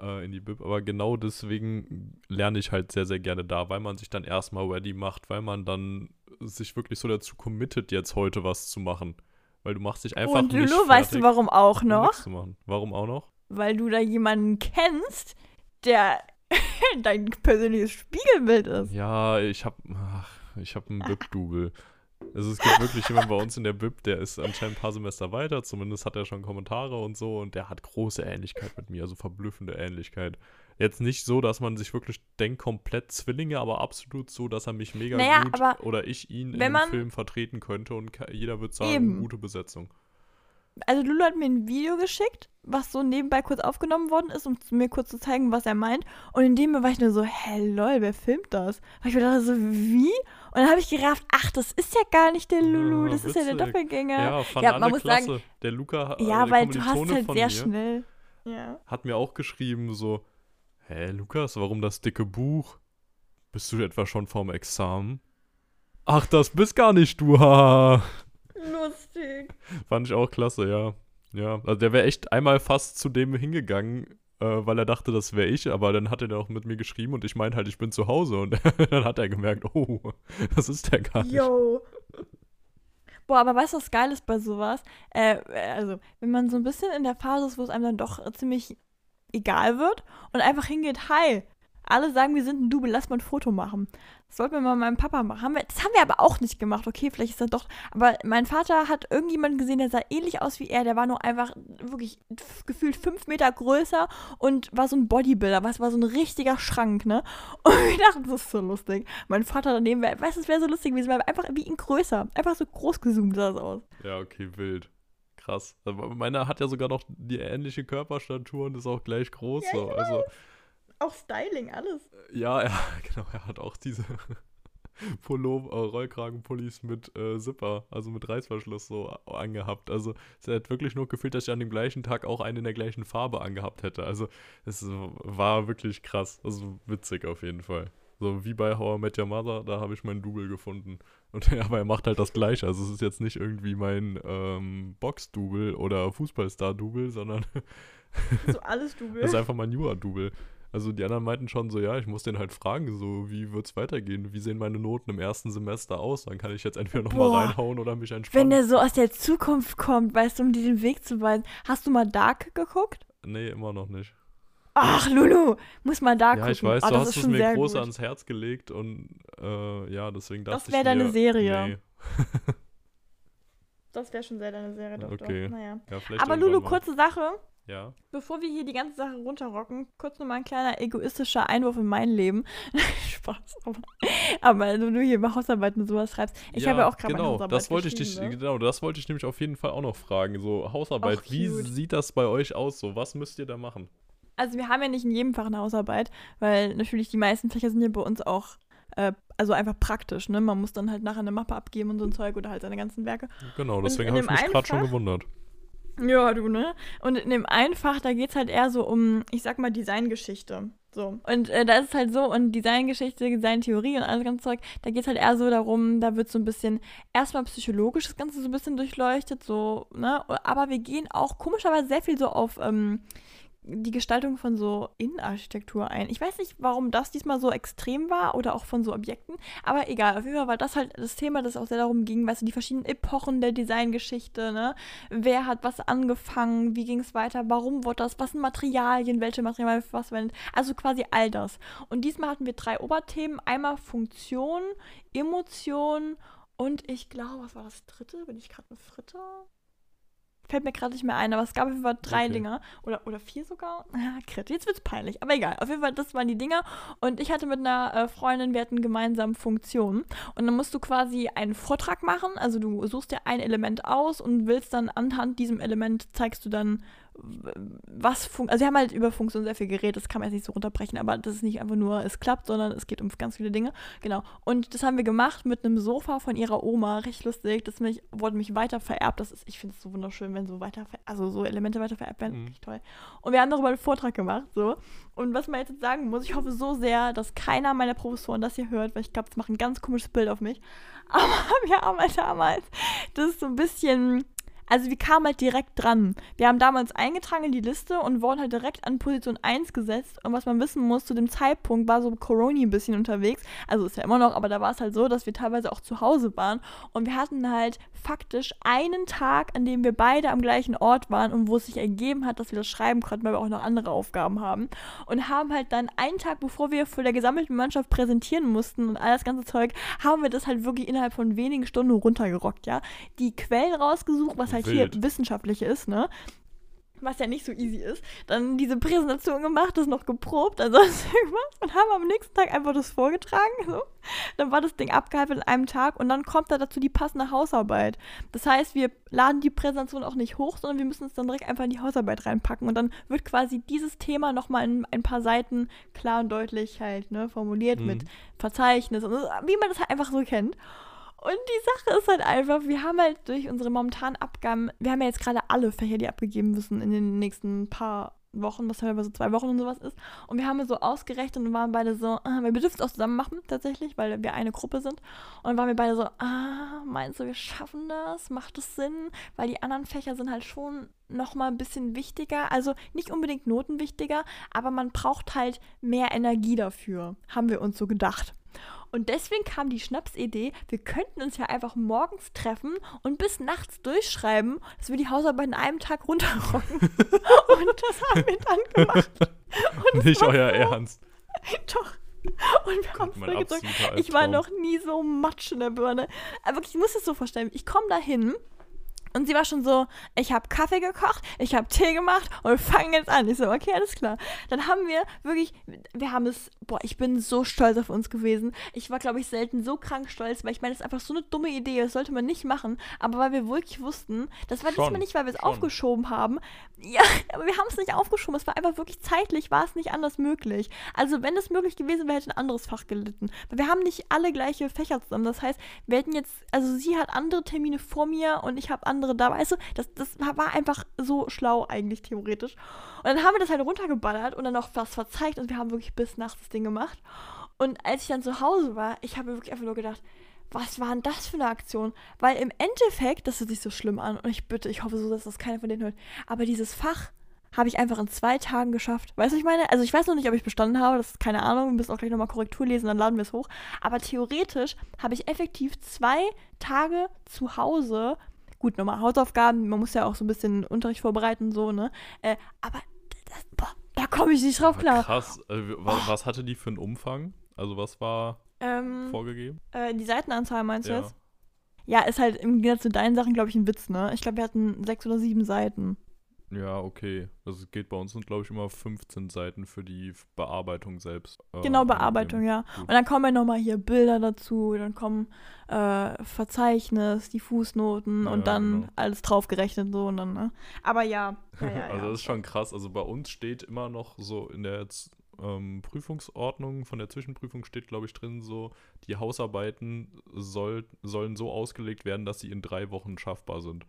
äh, in die Bib. Aber genau deswegen lerne ich halt sehr, sehr gerne da, weil man sich dann erstmal ready macht, weil man dann sich wirklich so dazu committet, jetzt heute was zu machen. Weil du machst dich einfach Und nicht Lulu, weißt du warum auch noch? Machen. Warum auch noch? Weil du da jemanden kennst, der dein persönliches Spiegelbild ist. Ja, ich hab, ach, ich hab einen Bib-Double. Also es gibt wirklich jemanden bei uns in der Bib, der ist anscheinend ein paar Semester weiter, zumindest hat er schon Kommentare und so und der hat große Ähnlichkeit mit mir, also verblüffende Ähnlichkeit. Jetzt nicht so, dass man sich wirklich denkt, komplett Zwillinge, aber absolut so, dass er mich mega naja, gut oder ich ihn in dem Film vertreten könnte und jeder wird sagen, eben. gute Besetzung also Lulu hat mir ein Video geschickt, was so nebenbei kurz aufgenommen worden ist, um mir kurz zu zeigen, was er meint. Und in dem war ich nur so, hä, lol, wer filmt das? Weil ich mir dachte so, wie? Und dann habe ich gerafft, ach, das ist ja gar nicht der Lulu, ja, das witzig. ist ja der Doppelgänger. Ja, fand ja man muss klasse. sagen, der Luca, ja, weil du hast halt sehr schnell. Ja. Hat mir auch geschrieben so, hä, Lukas, warum das dicke Buch? Bist du etwa schon vorm Examen? Ach, das bist gar nicht du, ha. Lustig. Fand ich auch klasse, ja. Ja, also der wäre echt einmal fast zu dem hingegangen, äh, weil er dachte, das wäre ich, aber dann hat er auch mit mir geschrieben und ich meinte halt, ich bin zu Hause und dann hat er gemerkt, oh, das ist der gar nicht. Yo. Boah, aber weißt du, was geil ist bei sowas? Äh, also, wenn man so ein bisschen in der Phase ist, wo es einem dann doch ziemlich egal wird und einfach hingeht, hi, alle sagen, wir sind ein Double, lass mal ein Foto machen. Das sollten wir mal meinem Papa machen. Haben wir, das haben wir aber auch nicht gemacht. Okay, vielleicht ist das doch. Aber mein Vater hat irgendjemanden gesehen, der sah ähnlich aus wie er. Der war nur einfach wirklich gefühlt fünf Meter größer und war so ein Bodybuilder. Was war so ein richtiger Schrank, ne? Und wir dachten, das ist so lustig. Mein Vater daneben wäre, weißt du, es wäre so lustig gewesen, weil einfach wie ihn größer. Einfach so groß gezoomt sah es aus. Ja, okay, wild krass. Meiner hat ja sogar noch die ähnliche Körperstatur und ist auch gleich groß. Ja, so. Also auch Styling, alles. Ja, ja, genau. Er hat auch diese Pullover, äh, Rollkragenpullis mit äh, Zipper, also mit Reißverschluss so angehabt. Also es hat wirklich nur gefühlt, dass ich an dem gleichen Tag auch einen in der gleichen Farbe angehabt hätte. Also es war wirklich krass. Also witzig auf jeden Fall. So wie bei How I Met Your Mother, da habe ich meinen Double gefunden. Und aber er macht halt das Gleiche. Also es ist jetzt nicht irgendwie mein ähm, Box-Double oder Fußballstar-Double, sondern so alles Double. das ist einfach mein Jura-Double. Also die anderen meinten schon so, ja, ich muss den halt fragen, so, wie wird's weitergehen? Wie sehen meine Noten im ersten Semester aus? Dann kann ich jetzt entweder nochmal reinhauen oder mich entspannen. Wenn der so aus der Zukunft kommt, weißt du, um dir den Weg zu weisen. Hast du mal Dark geguckt? Nee, immer noch nicht. Ach, Lulu, muss mal da Ja, gucken. ich weiß, oh, du das hast ist es schon mir sehr groß gut. ans Herz gelegt und äh, ja, deswegen dachte Das ich wär deine mir, Serie. Nee. Das wäre schon sehr deine Serie, doch, Okay. doch. Naja. Ja, Aber Lulu, kurze Sache. Ja. Bevor wir hier die ganze Sache runterrocken, kurz nochmal ein kleiner egoistischer Einwurf in mein Leben. Spaß. Aber, aber wenn du hier über Hausarbeiten und sowas schreibst. Ich habe ja auch gerade genau, Hausarbeit das wollte ich dich, ne? genau, das wollte ich nämlich auf jeden Fall auch noch fragen. So Hausarbeit, Ach, wie cute. sieht das bei euch aus? So, was müsst ihr da machen? Also wir haben ja nicht in jedem Fach eine Hausarbeit, weil natürlich die meisten Fächer sind ja bei uns auch, äh, also einfach praktisch, ne? Man muss dann halt nachher eine Mappe abgeben und so ein Zeug oder halt seine ganzen Werke. Genau, deswegen habe ich mich gerade schon gewundert. Ja, du, ne? Und in dem einen Fach, da geht es halt eher so um, ich sag mal, Designgeschichte. So. Und äh, da ist es halt so, und Designgeschichte, Designtheorie und alles ganz Zeug, da geht es halt eher so darum, da wird so ein bisschen erstmal psychologisch das Ganze so ein bisschen durchleuchtet, so, ne? Aber wir gehen auch komischerweise sehr viel so auf ähm, die Gestaltung von so Innenarchitektur ein. Ich weiß nicht, warum das diesmal so extrem war oder auch von so Objekten, aber egal, auf jeden Fall war das halt das Thema, das auch sehr darum ging, weißt du, die verschiedenen Epochen der Designgeschichte, ne? Wer hat was angefangen, wie ging es weiter, warum wurde das, was sind Materialien, welche Materialien für was verwendet, also quasi all das. Und diesmal hatten wir drei Oberthemen, einmal Funktion, Emotion und ich glaube, was war das dritte? Bin ich gerade eine Fritte? Fällt mir gerade nicht mehr ein, aber es gab auf jeden Fall drei Okay. Dinger. Oder, oder vier sogar. Krit, jetzt wird's peinlich. Aber egal. Auf jeden Fall, das waren die Dinger. Und ich hatte mit einer äh, Freundin, wir hatten gemeinsam Funktionen. Und dann musst du quasi einen Vortrag machen. Also du suchst dir ein Element aus und willst dann anhand diesem Element zeigst du dann, was Funk also wir haben halt über Funktion sehr viel geredet, das kann man jetzt nicht so runterbrechen, aber das ist nicht einfach nur, es klappt, sondern es geht um ganz viele Dinge. Genau. Und das haben wir gemacht mit einem Sofa von ihrer Oma, richtig lustig. Das mich, wurde mich weiter vererbt. Das ist, ich finde es so wunderschön, wenn so weiter, also so Elemente weiter vererbt werden. Mhm. Richtig toll. Und wir haben darüber einen Vortrag gemacht, so. Und was man jetzt sagen muss, ich hoffe so sehr, dass keiner meiner Professoren das hier hört, weil ich glaube, das macht ein ganz komisches Bild auf mich. Aber wir haben halt damals, das ist so ein bisschen, also wir kamen halt direkt dran. Wir haben damals eingetragen in die Liste und wurden halt direkt an Position 1 gesetzt. Und was man wissen muss, zu dem Zeitpunkt war so Corona ein bisschen unterwegs. Also ist ja immer noch, aber da war es halt so, dass wir teilweise auch zu Hause waren. Und wir hatten halt faktisch einen Tag, an dem wir beide am gleichen Ort waren und wo es sich ergeben hat, dass wir das schreiben konnten, weil wir auch noch andere Aufgaben haben. Und haben halt dann einen Tag, bevor wir vor der gesammelten Mannschaft präsentieren mussten und all das ganze Zeug, haben wir das halt wirklich innerhalb von wenigen Stunden runtergerockt, ja. Die Quellen rausgesucht, was halt Wild. hier wissenschaftlich ist, ne? Was ja nicht so easy ist. Dann diese Präsentation gemacht, das noch geprobt, also irgendwas und haben am nächsten Tag einfach das vorgetragen. So. Dann war das Ding abgehalten in einem Tag und dann kommt da dazu die passende Hausarbeit. Das heißt, wir laden die Präsentation auch nicht hoch, sondern wir müssen es dann direkt einfach in die Hausarbeit reinpacken und dann wird quasi dieses Thema nochmal in ein paar Seiten klar und deutlich halt ne, formuliert Mhm. mit Verzeichnis und so, wie man das halt einfach so kennt. Und die Sache ist halt einfach, wir haben halt durch unsere momentanen Abgaben, wir haben ja jetzt gerade alle Fächer, die abgegeben müssen in den nächsten paar Wochen, was teilweise so zwei Wochen und sowas ist. Und wir haben so ausgerechnet und waren beide so, ah, wir dürfen es auch zusammen machen, tatsächlich, weil wir eine Gruppe sind. Und waren wir beide so, ah, meinst du, wir schaffen das? Macht es Sinn? Weil die anderen Fächer sind halt schon nochmal ein bisschen wichtiger. Also nicht unbedingt notenwichtiger, aber man braucht halt mehr Energie dafür, haben wir uns so gedacht. Und deswegen kam die Schnapsidee, wir könnten uns ja einfach morgens treffen und bis nachts durchschreiben, dass wir die Hausarbeit in einem Tag runterrocken. und das haben wir dann gemacht. Und Nicht euer so, Ernst. Doch. Und wir haben durchgezogen. absoluter Ich war noch nie so matsch in der Birne. Aber wirklich, ich muss es so vorstellen. Ich komme da hin und sie war schon so, ich habe Kaffee gekocht, ich habe Tee gemacht und wir fangen jetzt an. Ich so, okay, alles klar. Dann haben wir wirklich, wir haben es, boah, ich bin so stolz auf uns gewesen. Ich war, glaube ich, selten so krank stolz, weil ich meine, das ist einfach so eine dumme Idee, das sollte man nicht machen. Aber weil wir wirklich wussten, das war Schon, diesmal nicht, weil wir es aufgeschoben haben. Ja, aber wir haben es nicht aufgeschoben. Es war einfach wirklich zeitlich, war es nicht anders möglich. Also, wenn es möglich gewesen wäre, hätte ein anderes Fach gelitten. Weil wir haben nicht alle gleiche Fächer zusammen. Das heißt, wir hätten jetzt, also sie hat andere Termine vor mir und ich habe andere da. Weißt du, das, das war einfach so schlau eigentlich theoretisch. Und dann haben wir das halt runtergeballert und dann noch was verzeigt und wir haben wirklich bis nachts das Ding gemacht. Und als ich dann zu Hause war, ich habe wirklich einfach nur gedacht, was war denn das für eine Aktion? Weil im Endeffekt, das hört sich so schlimm an und ich bitte, ich hoffe so, dass das keiner von denen hört, aber dieses Fach habe ich einfach in zwei Tagen geschafft. Weißt du, ich meine? Also ich weiß noch nicht, ob ich bestanden habe, das ist keine Ahnung, wir müssen auch gleich nochmal Korrektur lesen, dann laden wir es hoch. Aber theoretisch habe ich effektiv zwei Tage zu Hause, gut, nochmal Hausaufgaben, man muss ja auch so ein bisschen Unterricht vorbereiten, so, ne? Äh, aber das, boah, Da komme ich nicht drauf klar. Krass. Äh, was, was hatte die für einen Umfang? Also was war Ähm, vorgegeben? äh, die Seitenanzahl meinst du Ja. jetzt? Ja, ist halt im Gegensatz zu deinen Sachen, glaube ich, ein Witz, ne? Ich glaube, wir hatten sechs oder sieben Seiten. Ja, okay. Das geht bei uns sind, glaube ich, immer 15 Seiten für die Bearbeitung selbst. äh, Genau, Bearbeitung, ja. Gut. Und dann kommen ja nochmal hier Bilder dazu, dann kommen äh, Verzeichnis, die Fußnoten Ja, und dann genau. alles draufgerechnet so und dann, ne? Aber ja. ja, ja, also das ist schon krass. Also bei uns steht immer noch so in der ähm, Prüfungsordnung von der Zwischenprüfung steht, glaube ich, drin so, die Hausarbeiten soll, sollen so ausgelegt werden, dass sie in drei Wochen schaffbar sind.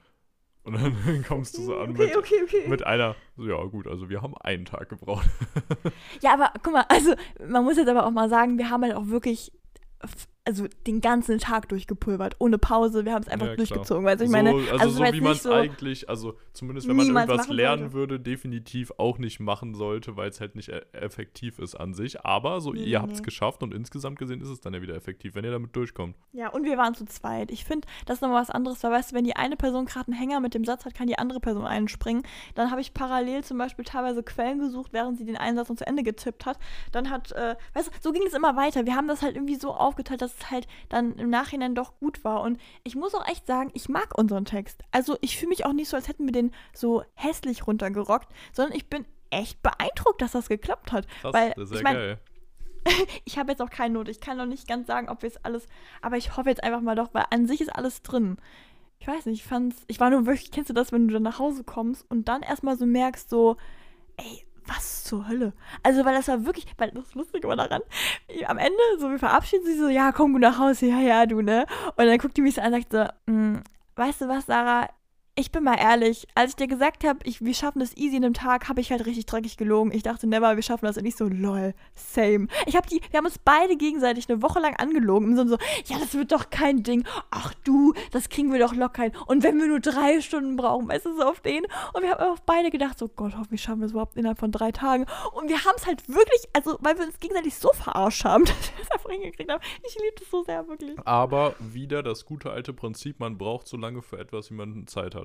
Und dann kommst du so an okay, mit, okay, okay. mit einer, so, ja gut, also wir haben einen Tag gebraucht. Ja, aber guck mal, also man muss jetzt aber auch mal sagen, wir haben halt auch wirklich also den ganzen Tag durchgepulvert, ohne Pause. Wir haben es einfach Ja, durchgezogen. Also ich so, meine, also, also so wie man es so, eigentlich, also zumindest wenn man irgendwas lernen würde, definitiv auch nicht machen sollte, weil es halt nicht e- effektiv ist an sich. Aber so, Nee, ihr nee, habt es geschafft und insgesamt gesehen ist es dann ja wieder effektiv, wenn ihr damit durchkommt. Ja, und wir waren zu zweit. Ich finde, das ist nochmal was anderes, weil, weißt du, wenn die eine Person gerade einen Hänger mit dem Satz hat, kann die andere Person einspringen. Dann habe ich parallel zum Beispiel teilweise Quellen gesucht, während sie den einen Satz noch zu Ende getippt hat. Dann hat, äh, weißt du, so ging es immer weiter. Wir haben das halt irgendwie so aufgeteilt, dass es halt dann im Nachhinein doch gut war. Und ich muss auch echt sagen, ich mag unseren Text. Also ich fühle mich auch nicht so, als hätten wir den so hässlich runtergerockt, sondern ich bin echt beeindruckt, dass das geklappt hat. Krass, Weil, das ist sehr ich mein, geil. ich habe jetzt auch keine Note. Ich kann noch nicht ganz sagen, ob wir es alles. Aber ich hoffe jetzt einfach mal doch, weil an sich ist alles drin. Ich weiß nicht, ich fand's. Ich war nur wirklich. Kennst du das, wenn du dann nach Hause kommst und dann erstmal so merkst, so, ey, was zur Hölle? Also, weil das war wirklich. Weil das Lustige war daran. Am Ende, so, wir verabschieden sie so, ja, komm gut nach Hause, ja, ja, du, ne? Und dann guckt die mich so an und sagt so, "Mm, weißt du was, Sarah? Ich bin mal ehrlich, als ich dir gesagt habe, wir schaffen das easy in einem Tag, habe ich halt richtig dreckig gelogen. Ich dachte, never, wir schaffen das. Und ich so, lol, same. Ich habe die, wir haben uns beide gegenseitig eine Woche lang angelogen. Sinne so, ja, das wird doch kein Ding. Ach du, das kriegen wir doch locker hin. Und wenn wir nur drei Stunden brauchen, weißt du, so auf den. Und wir haben auf beide gedacht, so Gott, hoffentlich schaffen wir das überhaupt innerhalb von drei Tagen. Und wir haben es halt wirklich, also, weil wir uns gegenseitig so verarscht haben, dass wir es einfach hingekriegt haben. Ich liebe das so sehr, wirklich. Aber wieder das gute alte Prinzip, man braucht so lange für etwas, wie man Zeit hat.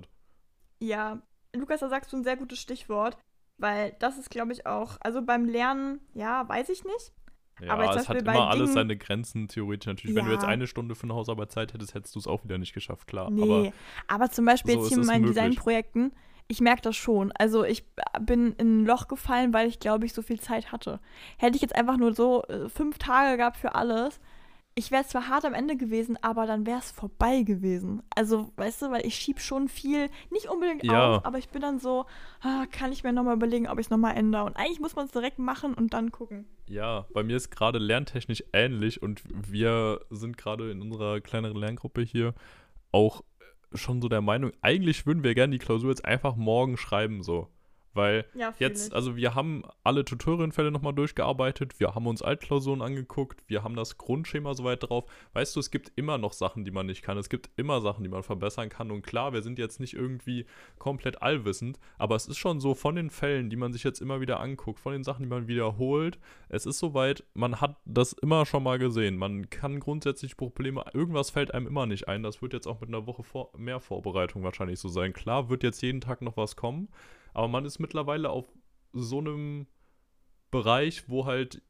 Ja, Lukas, da sagst du ein sehr gutes Stichwort, weil das ist, glaube ich, auch, also beim Lernen, ja, weiß ich nicht. Ja, Aber es hat immer alles Dingen- seine Grenzen, theoretisch natürlich. Wenn du jetzt Ja. eine Stunde für eine Hausarbeit Zeit hättest, hättest du es auch wieder nicht geschafft, klar. Nee, Aber aber, zum Beispiel so jetzt hier mit meinen. Designprojekten, ich merke das schon. Also ich bin in ein Loch gefallen, weil ich, glaube ich, so viel Zeit hatte. Hätte ich jetzt einfach nur so äh, fünf Tage gehabt für alles, ich wäre zwar hart am Ende gewesen, aber dann wäre es vorbei gewesen. Also, weißt du, weil ich schieb schon viel, nicht unbedingt Ja. auf, aber ich bin dann so, ah, kann ich mir nochmal überlegen, ob ich es nochmal ändere. Und eigentlich muss man es direkt machen und dann gucken. Ja, bei mir ist gerade lerntechnisch ähnlich und wir sind gerade in unserer kleineren Lerngruppe hier auch schon so der Meinung, eigentlich würden wir gerne die Klausur jetzt einfach morgen schreiben, so. Weil Ja, jetzt, ich. also wir haben alle Tutorienfälle nochmal durchgearbeitet, wir haben uns Altklausuren angeguckt, wir haben das Grundschema soweit drauf. Weißt du, es gibt immer noch Sachen, die man nicht kann, es gibt immer Sachen, die man verbessern kann. Und klar, wir sind jetzt nicht irgendwie komplett allwissend, aber es ist schon so von den Fällen, die man sich jetzt immer wieder anguckt, von den Sachen, die man wiederholt, es ist soweit, man hat das immer schon mal gesehen. Man kann grundsätzlich Probleme, irgendwas fällt einem immer nicht ein. Das wird jetzt auch mit einer Woche vor, mehr Vorbereitung wahrscheinlich so sein. Klar, wird jetzt jeden Tag noch was kommen, aber man ist mittlerweile auf so einem Bereich, wo halt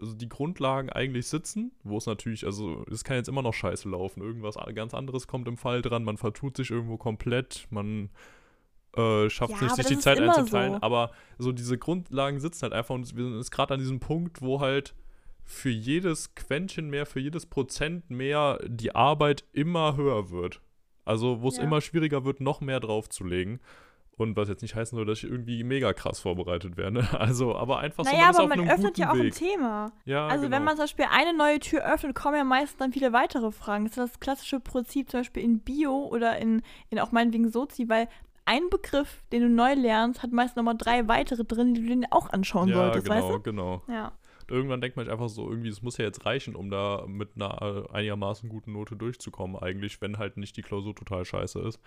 also die Grundlagen eigentlich sitzen, wo es natürlich, also es kann jetzt immer noch scheiße laufen. Irgendwas ganz anderes kommt im Fall dran, man vertut sich irgendwo komplett, man äh, schafft Ja, nicht, sich die Zeit einzuteilen. so. Aber so diese Grundlagen sitzen halt einfach und wir sind jetzt gerade an diesem Punkt, wo halt für jedes Quäntchen mehr, für jedes Prozent mehr die Arbeit immer höher wird. Also wo es Ja. immer schwieriger wird, noch mehr draufzulegen. Und was jetzt nicht heißen soll, dass ich irgendwie mega krass vorbereitet werde. Also, aber einfach so, Naja, aber auf man einem öffnet ja auch ein Weg. Thema. Ja, Also genau. wenn man zum Beispiel eine neue Tür öffnet, kommen ja meistens dann viele weitere Fragen. Das ist das klassische Prinzip zum Beispiel in Bio oder in, in auch meinetwegen Sozi, weil ein Begriff, den du neu lernst, hat meist nochmal drei weitere drin, die du dir auch anschauen ja, solltest, genau, weißt du? genau. Ja. Und irgendwann denkt man sich einfach so, irgendwie, es muss ja jetzt reichen, um da mit einer äh, einigermaßen guten Note durchzukommen, eigentlich, wenn halt nicht die Klausur total scheiße ist.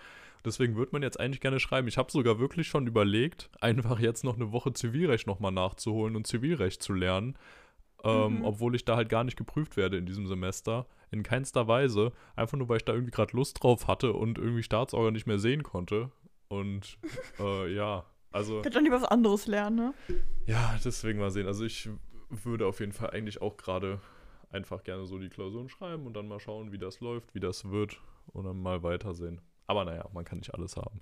Deswegen würde man jetzt eigentlich gerne schreiben. Ich habe sogar wirklich schon überlegt, einfach jetzt noch eine Woche Zivilrecht nochmal nachzuholen und Zivilrecht zu lernen. Ähm, Mhm. Obwohl ich da halt gar nicht geprüft werde in diesem Semester. In keinster Weise. Einfach nur, weil ich da irgendwie gerade Lust drauf hatte und irgendwie Staatsorgan nicht mehr sehen konnte. Und äh, ja, Also, Könnte doch lieber was anderes lernen, ne? ja, deswegen mal sehen. Also ich würde auf jeden Fall eigentlich auch gerade einfach gerne so die Klausuren schreiben und dann mal schauen, wie das läuft, wie das wird und dann mal weitersehen. Aber naja, man kann nicht alles haben.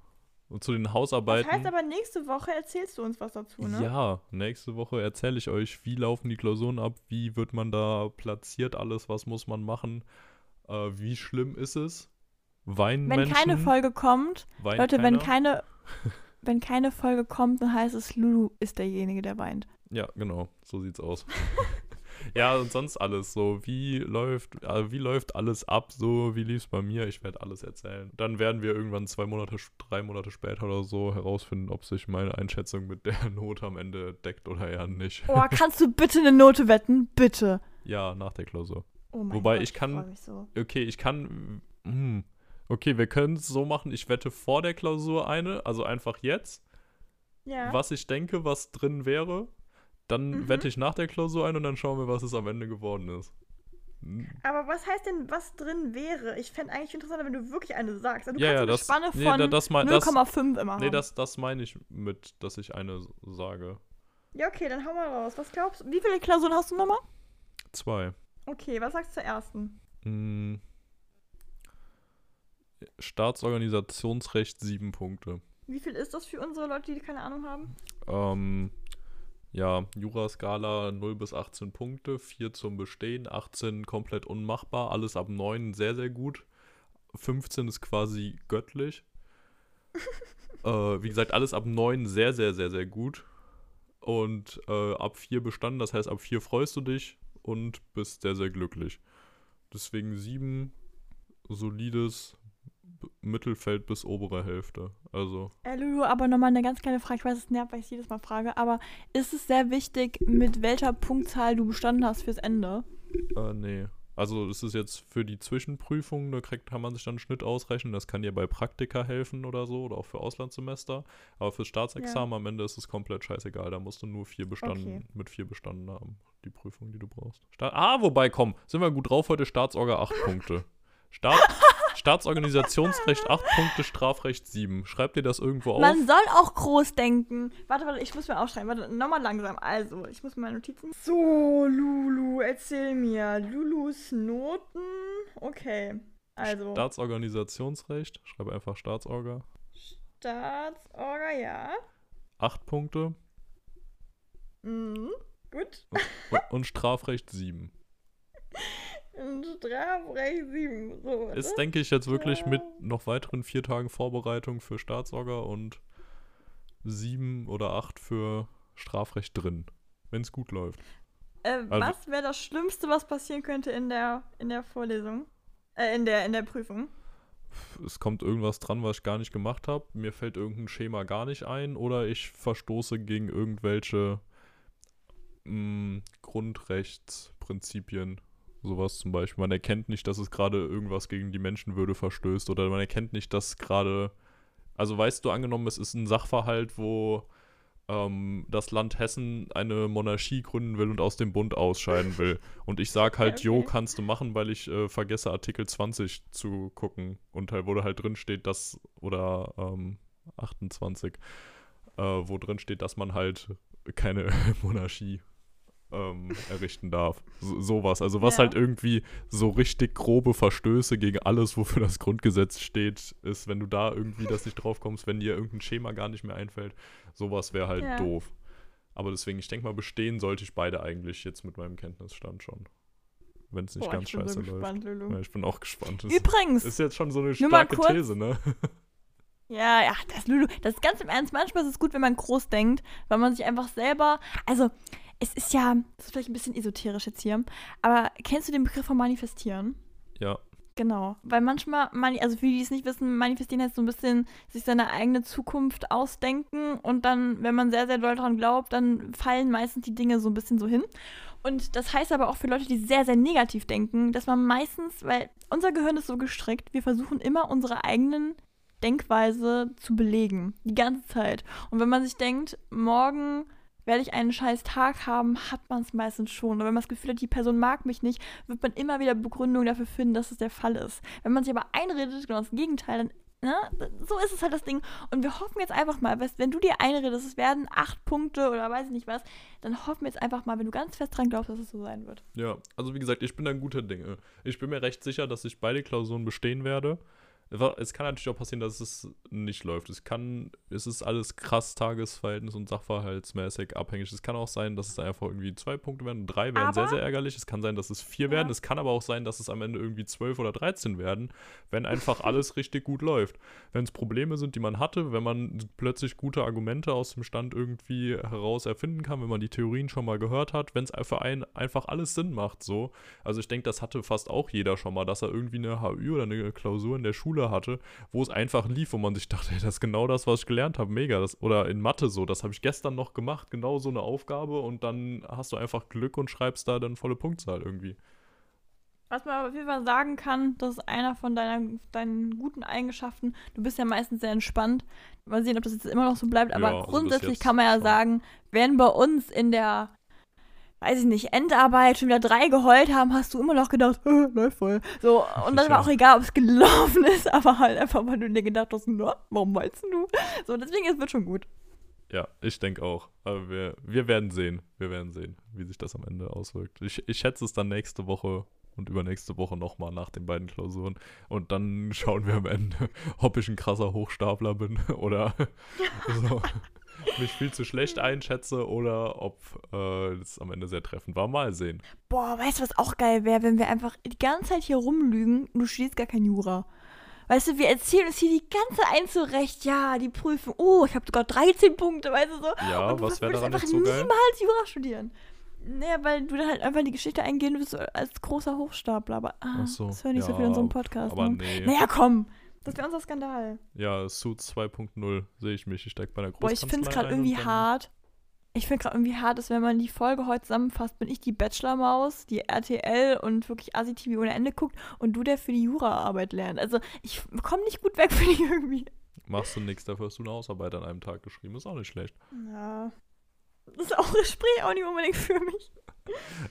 Und zu den Das Hausarbeiten. heißt aber, nächste Woche erzählst du uns was dazu, ne? Ja, nächste Woche erzähle ich euch, wie laufen die Klausuren ab, wie wird man da platziert, alles, was muss man machen, äh, wie schlimm ist es. Weinen Wenn Menschen, keine Folge kommt, Leute, wenn keiner? keine, wenn keine Folge kommt, dann heißt es, Lulu ist derjenige, der weint. Ja, genau, so sieht's aus. ja, und sonst alles so, wie läuft, äh, wie läuft alles ab, so, wie lief's bei mir, ich werde alles erzählen. Dann werden wir irgendwann zwei Monate, drei Monate später oder so herausfinden, ob sich meine Einschätzung mit der Note am Ende deckt oder eher nicht. Oh, kannst du bitte eine Note wetten? Bitte. Ja, nach der Klausur. Oh mein Wobei Gott, ich kann- mich so. Okay, ich kann. Hm. Okay, wir können es so machen. Ich wette vor der Klausur eine, also einfach jetzt, Ja. was ich denke, was drin wäre. Dann Mhm. wette ich nach der Klausur ein und dann schauen wir, was es am Ende geworden ist. Hm. Aber was heißt denn, was drin wäre? Ich fände eigentlich interessanter, wenn du wirklich eine sagst. Also du Ja, kannst ja, eine das- Spanne nee, von da- das mein- das- 0,5 immer Nee, haben. das, das meine ich mit, dass ich eine sage. Ja, okay, dann hau mal raus. Was glaubst du? Wie viele Klausuren hast du nochmal? Zwei. Okay, was sagst du zur ersten? Hm. Staatsorganisationsrecht sieben Punkte. Wie viel ist das für unsere Leute, die keine Ahnung haben? Ähm, ja, Juraskala 0 bis 18 Punkte, 4 zum Bestehen, 18 komplett unmachbar, alles ab 9 sehr, sehr gut. 15 ist quasi göttlich. äh, wie gesagt, alles ab 9 sehr, sehr, sehr, sehr gut. Und äh, ab 4 bestanden, das heißt, ab 4 freust du dich und bist sehr, sehr glücklich. Deswegen 7 solides Mittelfeld bis obere Hälfte. Also, Äh, Lulu, aber nochmal eine ganz kleine Frage. Ich weiß, es nervt, weil ich es jedes Mal frage. Aber ist es sehr wichtig, mit welcher Punktzahl du bestanden hast fürs Ende? Äh, nee. Also es ist jetzt für die Zwischenprüfung, da kriegt, kann man sich dann einen Schnitt ausrechnen. Das kann dir bei Praktika helfen oder so oder auch für Auslandssemester. Aber fürs Staatsexamen am Ende ist es komplett scheißegal. Da musst du nur vier bestanden, Okay. mit vier bestanden haben, die Prüfung, die du brauchst. Sta ah, wobei, komm, sind wir gut drauf heute. Staatsorga 8 Punkte. Staat Staatsorganisationsrecht 8 Punkte, Strafrecht 7. Schreib dir das irgendwo auf. Man soll auch groß denken. Warte, warte, ich muss mir aufschreiben. Warte, nochmal langsam. Also, ich muss meine Notizen. So, Lulu, erzähl mir. Lulus Noten. Okay. Also, Staatsorganisationsrecht, schreib einfach Staatsorga. Staatsorga, ja. 8 Punkte Mhm. Gut. und, und Strafrecht 7. Strafrecht 7. So. Ist, denke ich, jetzt wirklich mit noch weiteren vier Tagen Vorbereitung für Staatsorger und sieben oder acht für Strafrecht drin, wenn es gut läuft. Äh, Also- was wäre das Schlimmste, was passieren könnte in der, in der Vorlesung? Äh, in der, in der Prüfung? Es kommt irgendwas dran, was ich gar nicht gemacht habe. Mir fällt irgendein Schema gar nicht ein oder ich verstoße gegen irgendwelche mh, Grundrechtsprinzipien. Sowas zum Beispiel. Man erkennt nicht, dass es gerade irgendwas gegen die Menschenwürde verstößt oder man erkennt nicht, dass gerade. Also weißt du, angenommen, es ist ein Sachverhalt, wo ähm, das Land Hessen eine Monarchie gründen will und aus dem Bund ausscheiden will. Und ich sag halt, jo, Okay. kannst du machen, weil ich äh, vergesse, Artikel 20 zu gucken. Und halt, wo da halt drin steht, dass, oder ähm, 28, äh, wo drin steht, dass man halt keine Monarchie ähm, errichten darf. So, sowas. Also was Ja. halt irgendwie so richtig grobe Verstöße gegen alles, wofür das Grundgesetz steht, ist, wenn du da irgendwie das nicht drauf kommst, wenn dir irgendein Schema gar nicht mehr einfällt, sowas wäre halt Ja. doof. Aber deswegen, ich denke mal, bestehen sollte ich beide eigentlich jetzt mit meinem Kenntnisstand schon. Wenn es nicht Boah, ganz ich bin scheiße so läuft. gespannt, Lulu. Ja, ich bin auch gespannt. Das Übrigens, ist jetzt schon so eine starke. These, ne? Ja, ja, das Lulu, das ist ganz im Ernst. Manchmal ist es gut, wenn man groß denkt, weil man sich einfach selber. Also, es ist ja, das ist vielleicht ein bisschen esoterisch jetzt hier, aber kennst du den Begriff von Manifestieren? Ja. Genau, weil manchmal, also für die, die es nicht wissen, manifestieren heißt so ein bisschen sich seine eigene Zukunft ausdenken und dann, wenn man sehr, sehr doll dran glaubt, dann fallen meistens die Dinge so ein bisschen so hin. Und das heißt aber auch für Leute, die sehr, sehr negativ denken, dass man meistens, weil unser Gehirn ist so gestrickt, wir versuchen immer unsere eigenen Denkweise zu belegen, die ganze Zeit. Und wenn man sich denkt, morgen werde ich einen scheiß Tag haben, hat man es meistens schon. Und wenn man das Gefühl hat, die Person mag mich nicht, wird man immer wieder Begründungen dafür finden, dass es der Fall ist. Wenn man sich aber einredet, genau das Gegenteil, dann Ne? So ist es halt das Ding. Und wir hoffen jetzt einfach mal, wenn du dir einredest, es werden acht Punkte oder weiß ich nicht was, dann hoffen wir jetzt einfach mal, wenn du ganz fest dran glaubst, dass es so sein wird. Ja, also wie gesagt, ich bin ein guter Dinge. Ich bin mir recht sicher, dass ich beide Klausuren bestehen werde. Es kann natürlich auch passieren, dass es nicht läuft. Es kann, es ist alles krass tagesverhältnis- und sachverhaltsmäßig abhängig. Es kann auch sein, dass es einfach irgendwie zwei Punkte werden. Drei werden aber, sehr, sehr ärgerlich. Es kann sein, dass es vier ja. werden. Es kann aber auch sein, dass es am Ende irgendwie zwölf oder dreizehn werden, wenn einfach alles richtig gut läuft. Wenn es Probleme sind, die man hatte, wenn man plötzlich gute Argumente aus dem Stand irgendwie heraus erfinden kann, wenn man die Theorien schon mal gehört hat, wenn es für einen einfach alles Sinn macht, so. Also ich denke, das hatte fast auch jeder schon mal, dass er irgendwie eine HÜ oder eine Klausur in der Schule Schule hatte, wo es einfach lief, wo man sich dachte, hey, das ist genau das, was ich gelernt habe, mega. Das, oder in Mathe so, das habe ich gestern noch gemacht, genau so eine Aufgabe und dann hast du einfach Glück und schreibst da dann volle Punktzahl irgendwie. Was man auf jeden Fall sagen kann, das ist einer von deiner, deinen guten Eigenschaften. Du bist ja meistens sehr entspannt. Mal sehen, ob das jetzt immer noch so bleibt. Aber ja, also grundsätzlich kann man ja schon. sagen, wenn bei uns in der weiß ich nicht, Endarbeit schon wieder drei geheult haben, hast du immer noch gedacht, läuft voll. So, und dann war auch egal, ob es gelaufen ist, aber halt einfach, weil du dir gedacht hast, na, warum meinst du? So, deswegen, es wird schon gut. Ja, ich denke auch. Aber wir, wir werden sehen. Wir werden sehen, wie sich das am Ende auswirkt. Ich, ich schätze es dann nächste Woche und übernächste Woche nochmal nach den beiden Klausuren. Und dann schauen wir am Ende, ob ich ein krasser Hochstapler bin oder so mich viel zu schlecht einschätze oder ob äh, das am Ende sehr treffend war. Mal sehen. Boah, weißt du, was auch geil wäre, wenn wir einfach die ganze Zeit hier rumlügen und du studierst gar kein Jura. Weißt du, wir erzählen uns hier die ganze Zeit zurecht, ja, die Prüfung, oh, ich habe sogar 13 Punkte, weißt du so. Ja, und was wäre daran nicht so geil? niemals Jura studieren. Naja, weil du dann halt einfach in die Geschichte eingehen wirst als großer Hochstapler. Aber ah, so, das hören nicht ja, so viel in unserem Podcast. Aber ne? nee. Naja, komm. Das wäre unser Skandal. Ja, Suit 2.0 sehe ich mich. Ich steige bei einer Boah, ich finde es gerade irgendwie hart. Ich finde gerade irgendwie hart, dass wenn man die Folge heute zusammenfasst, bin ich die Bachelor-Maus, die RTL und wirklich Asi-TV ohne Ende guckt und du, der für die Jura-Arbeit lernt. Also ich komme nicht gut weg für dich irgendwie. Machst du nichts, dafür hast du eine Hausarbeit an einem Tag geschrieben. Ist auch nicht schlecht. Ja. Das ist auch ein Gespräch auch nicht unbedingt für mich.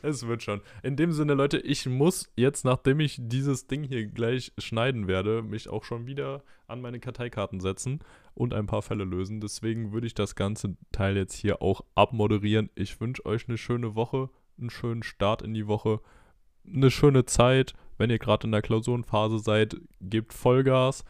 Es wird schon. In dem Sinne, Leute, ich muss jetzt, nachdem ich dieses Ding hier gleich schneiden werde, mich auch schon wieder an meine Karteikarten setzen und ein paar Fälle lösen. Deswegen würde ich das ganze Teil jetzt hier auch abmoderieren. Ich wünsche euch eine schöne Woche, einen schönen Start in die Woche, eine schöne Zeit. Wenn ihr gerade in der Klausurenphase seid, gebt Vollgas.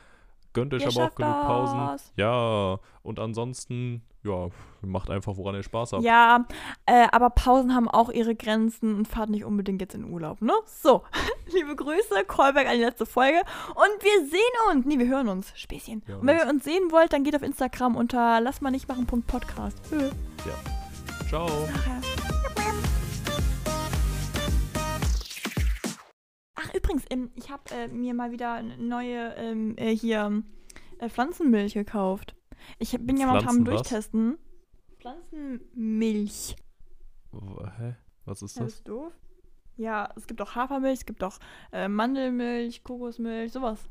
Gönnt euch aber auch genug Pausen. Ja, und ansonsten ja, macht einfach, woran ihr Spaß habt. Ja, äh, aber Pausen haben auch ihre Grenzen und fahrt nicht unbedingt jetzt in Urlaub, ne? So, liebe Grüße, Callback an die letzte Folge und wir sehen uns, nee, wir hören uns, Späßchen. Ja, und wenn ihr uns sehen wollt, dann geht auf Instagram unter lass mal nicht machen Podcast. Ja. Ciao. Ach, übrigens, ähm, ich habe äh, mir mal wieder neue ähm, äh, hier äh, Pflanzenmilch gekauft. Ich bin ja momentan am Durchtesten. Pflanzenmilch. Hä? Was ist das? Ja, ist doof. Ja, es gibt auch Hafermilch, es gibt auch äh, Mandelmilch, Kokosmilch, sowas.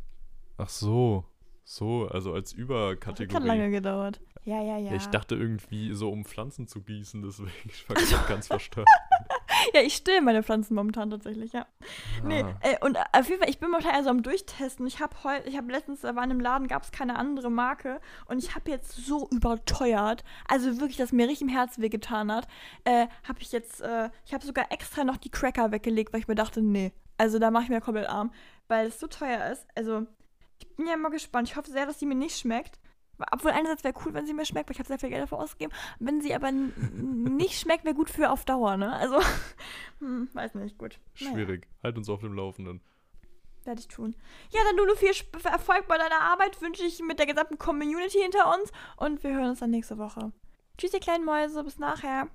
Ach so. So, also als Überkategorie. Das hat lange gedauert. Ja, ja, ja. Ich dachte irgendwie so, um Pflanzen zu gießen, deswegen ich war also. ganz verstört. ja, ich still meine Pflanzen momentan tatsächlich, ja. Ah. Nee, äh, und äh, auf jeden Fall, ich bin momentan also am Durchtesten. Ich habe heute, ich habe letztens, da war in einem Laden, gab es keine andere Marke und ich habe jetzt so überteuert, also wirklich, dass mir richtig im Herz wehgetan hat, äh, habe ich jetzt, äh, ich habe sogar extra noch die Cracker weggelegt, weil ich mir dachte, nee, also da mache ich mir komplett arm, weil es so teuer ist. Also, ich bin ja mal gespannt. Ich hoffe sehr, dass die mir nicht schmeckt. Obwohl einerseits wäre cool, wenn sie mir schmeckt, weil ich habe sehr viel Geld dafür ausgegeben. Wenn sie aber nicht schmeckt, wäre gut für auf Dauer, ne? Also, hm, weiß nicht, gut. Schwierig. Naja. Halt uns auf dem Laufenden. Werde ich tun. Ja, dann nur viel Erfolg bei deiner Arbeit wünsche ich mit der gesamten Community hinter uns und wir hören uns dann nächste Woche. Tschüss, ihr kleinen Mäuse, bis nachher.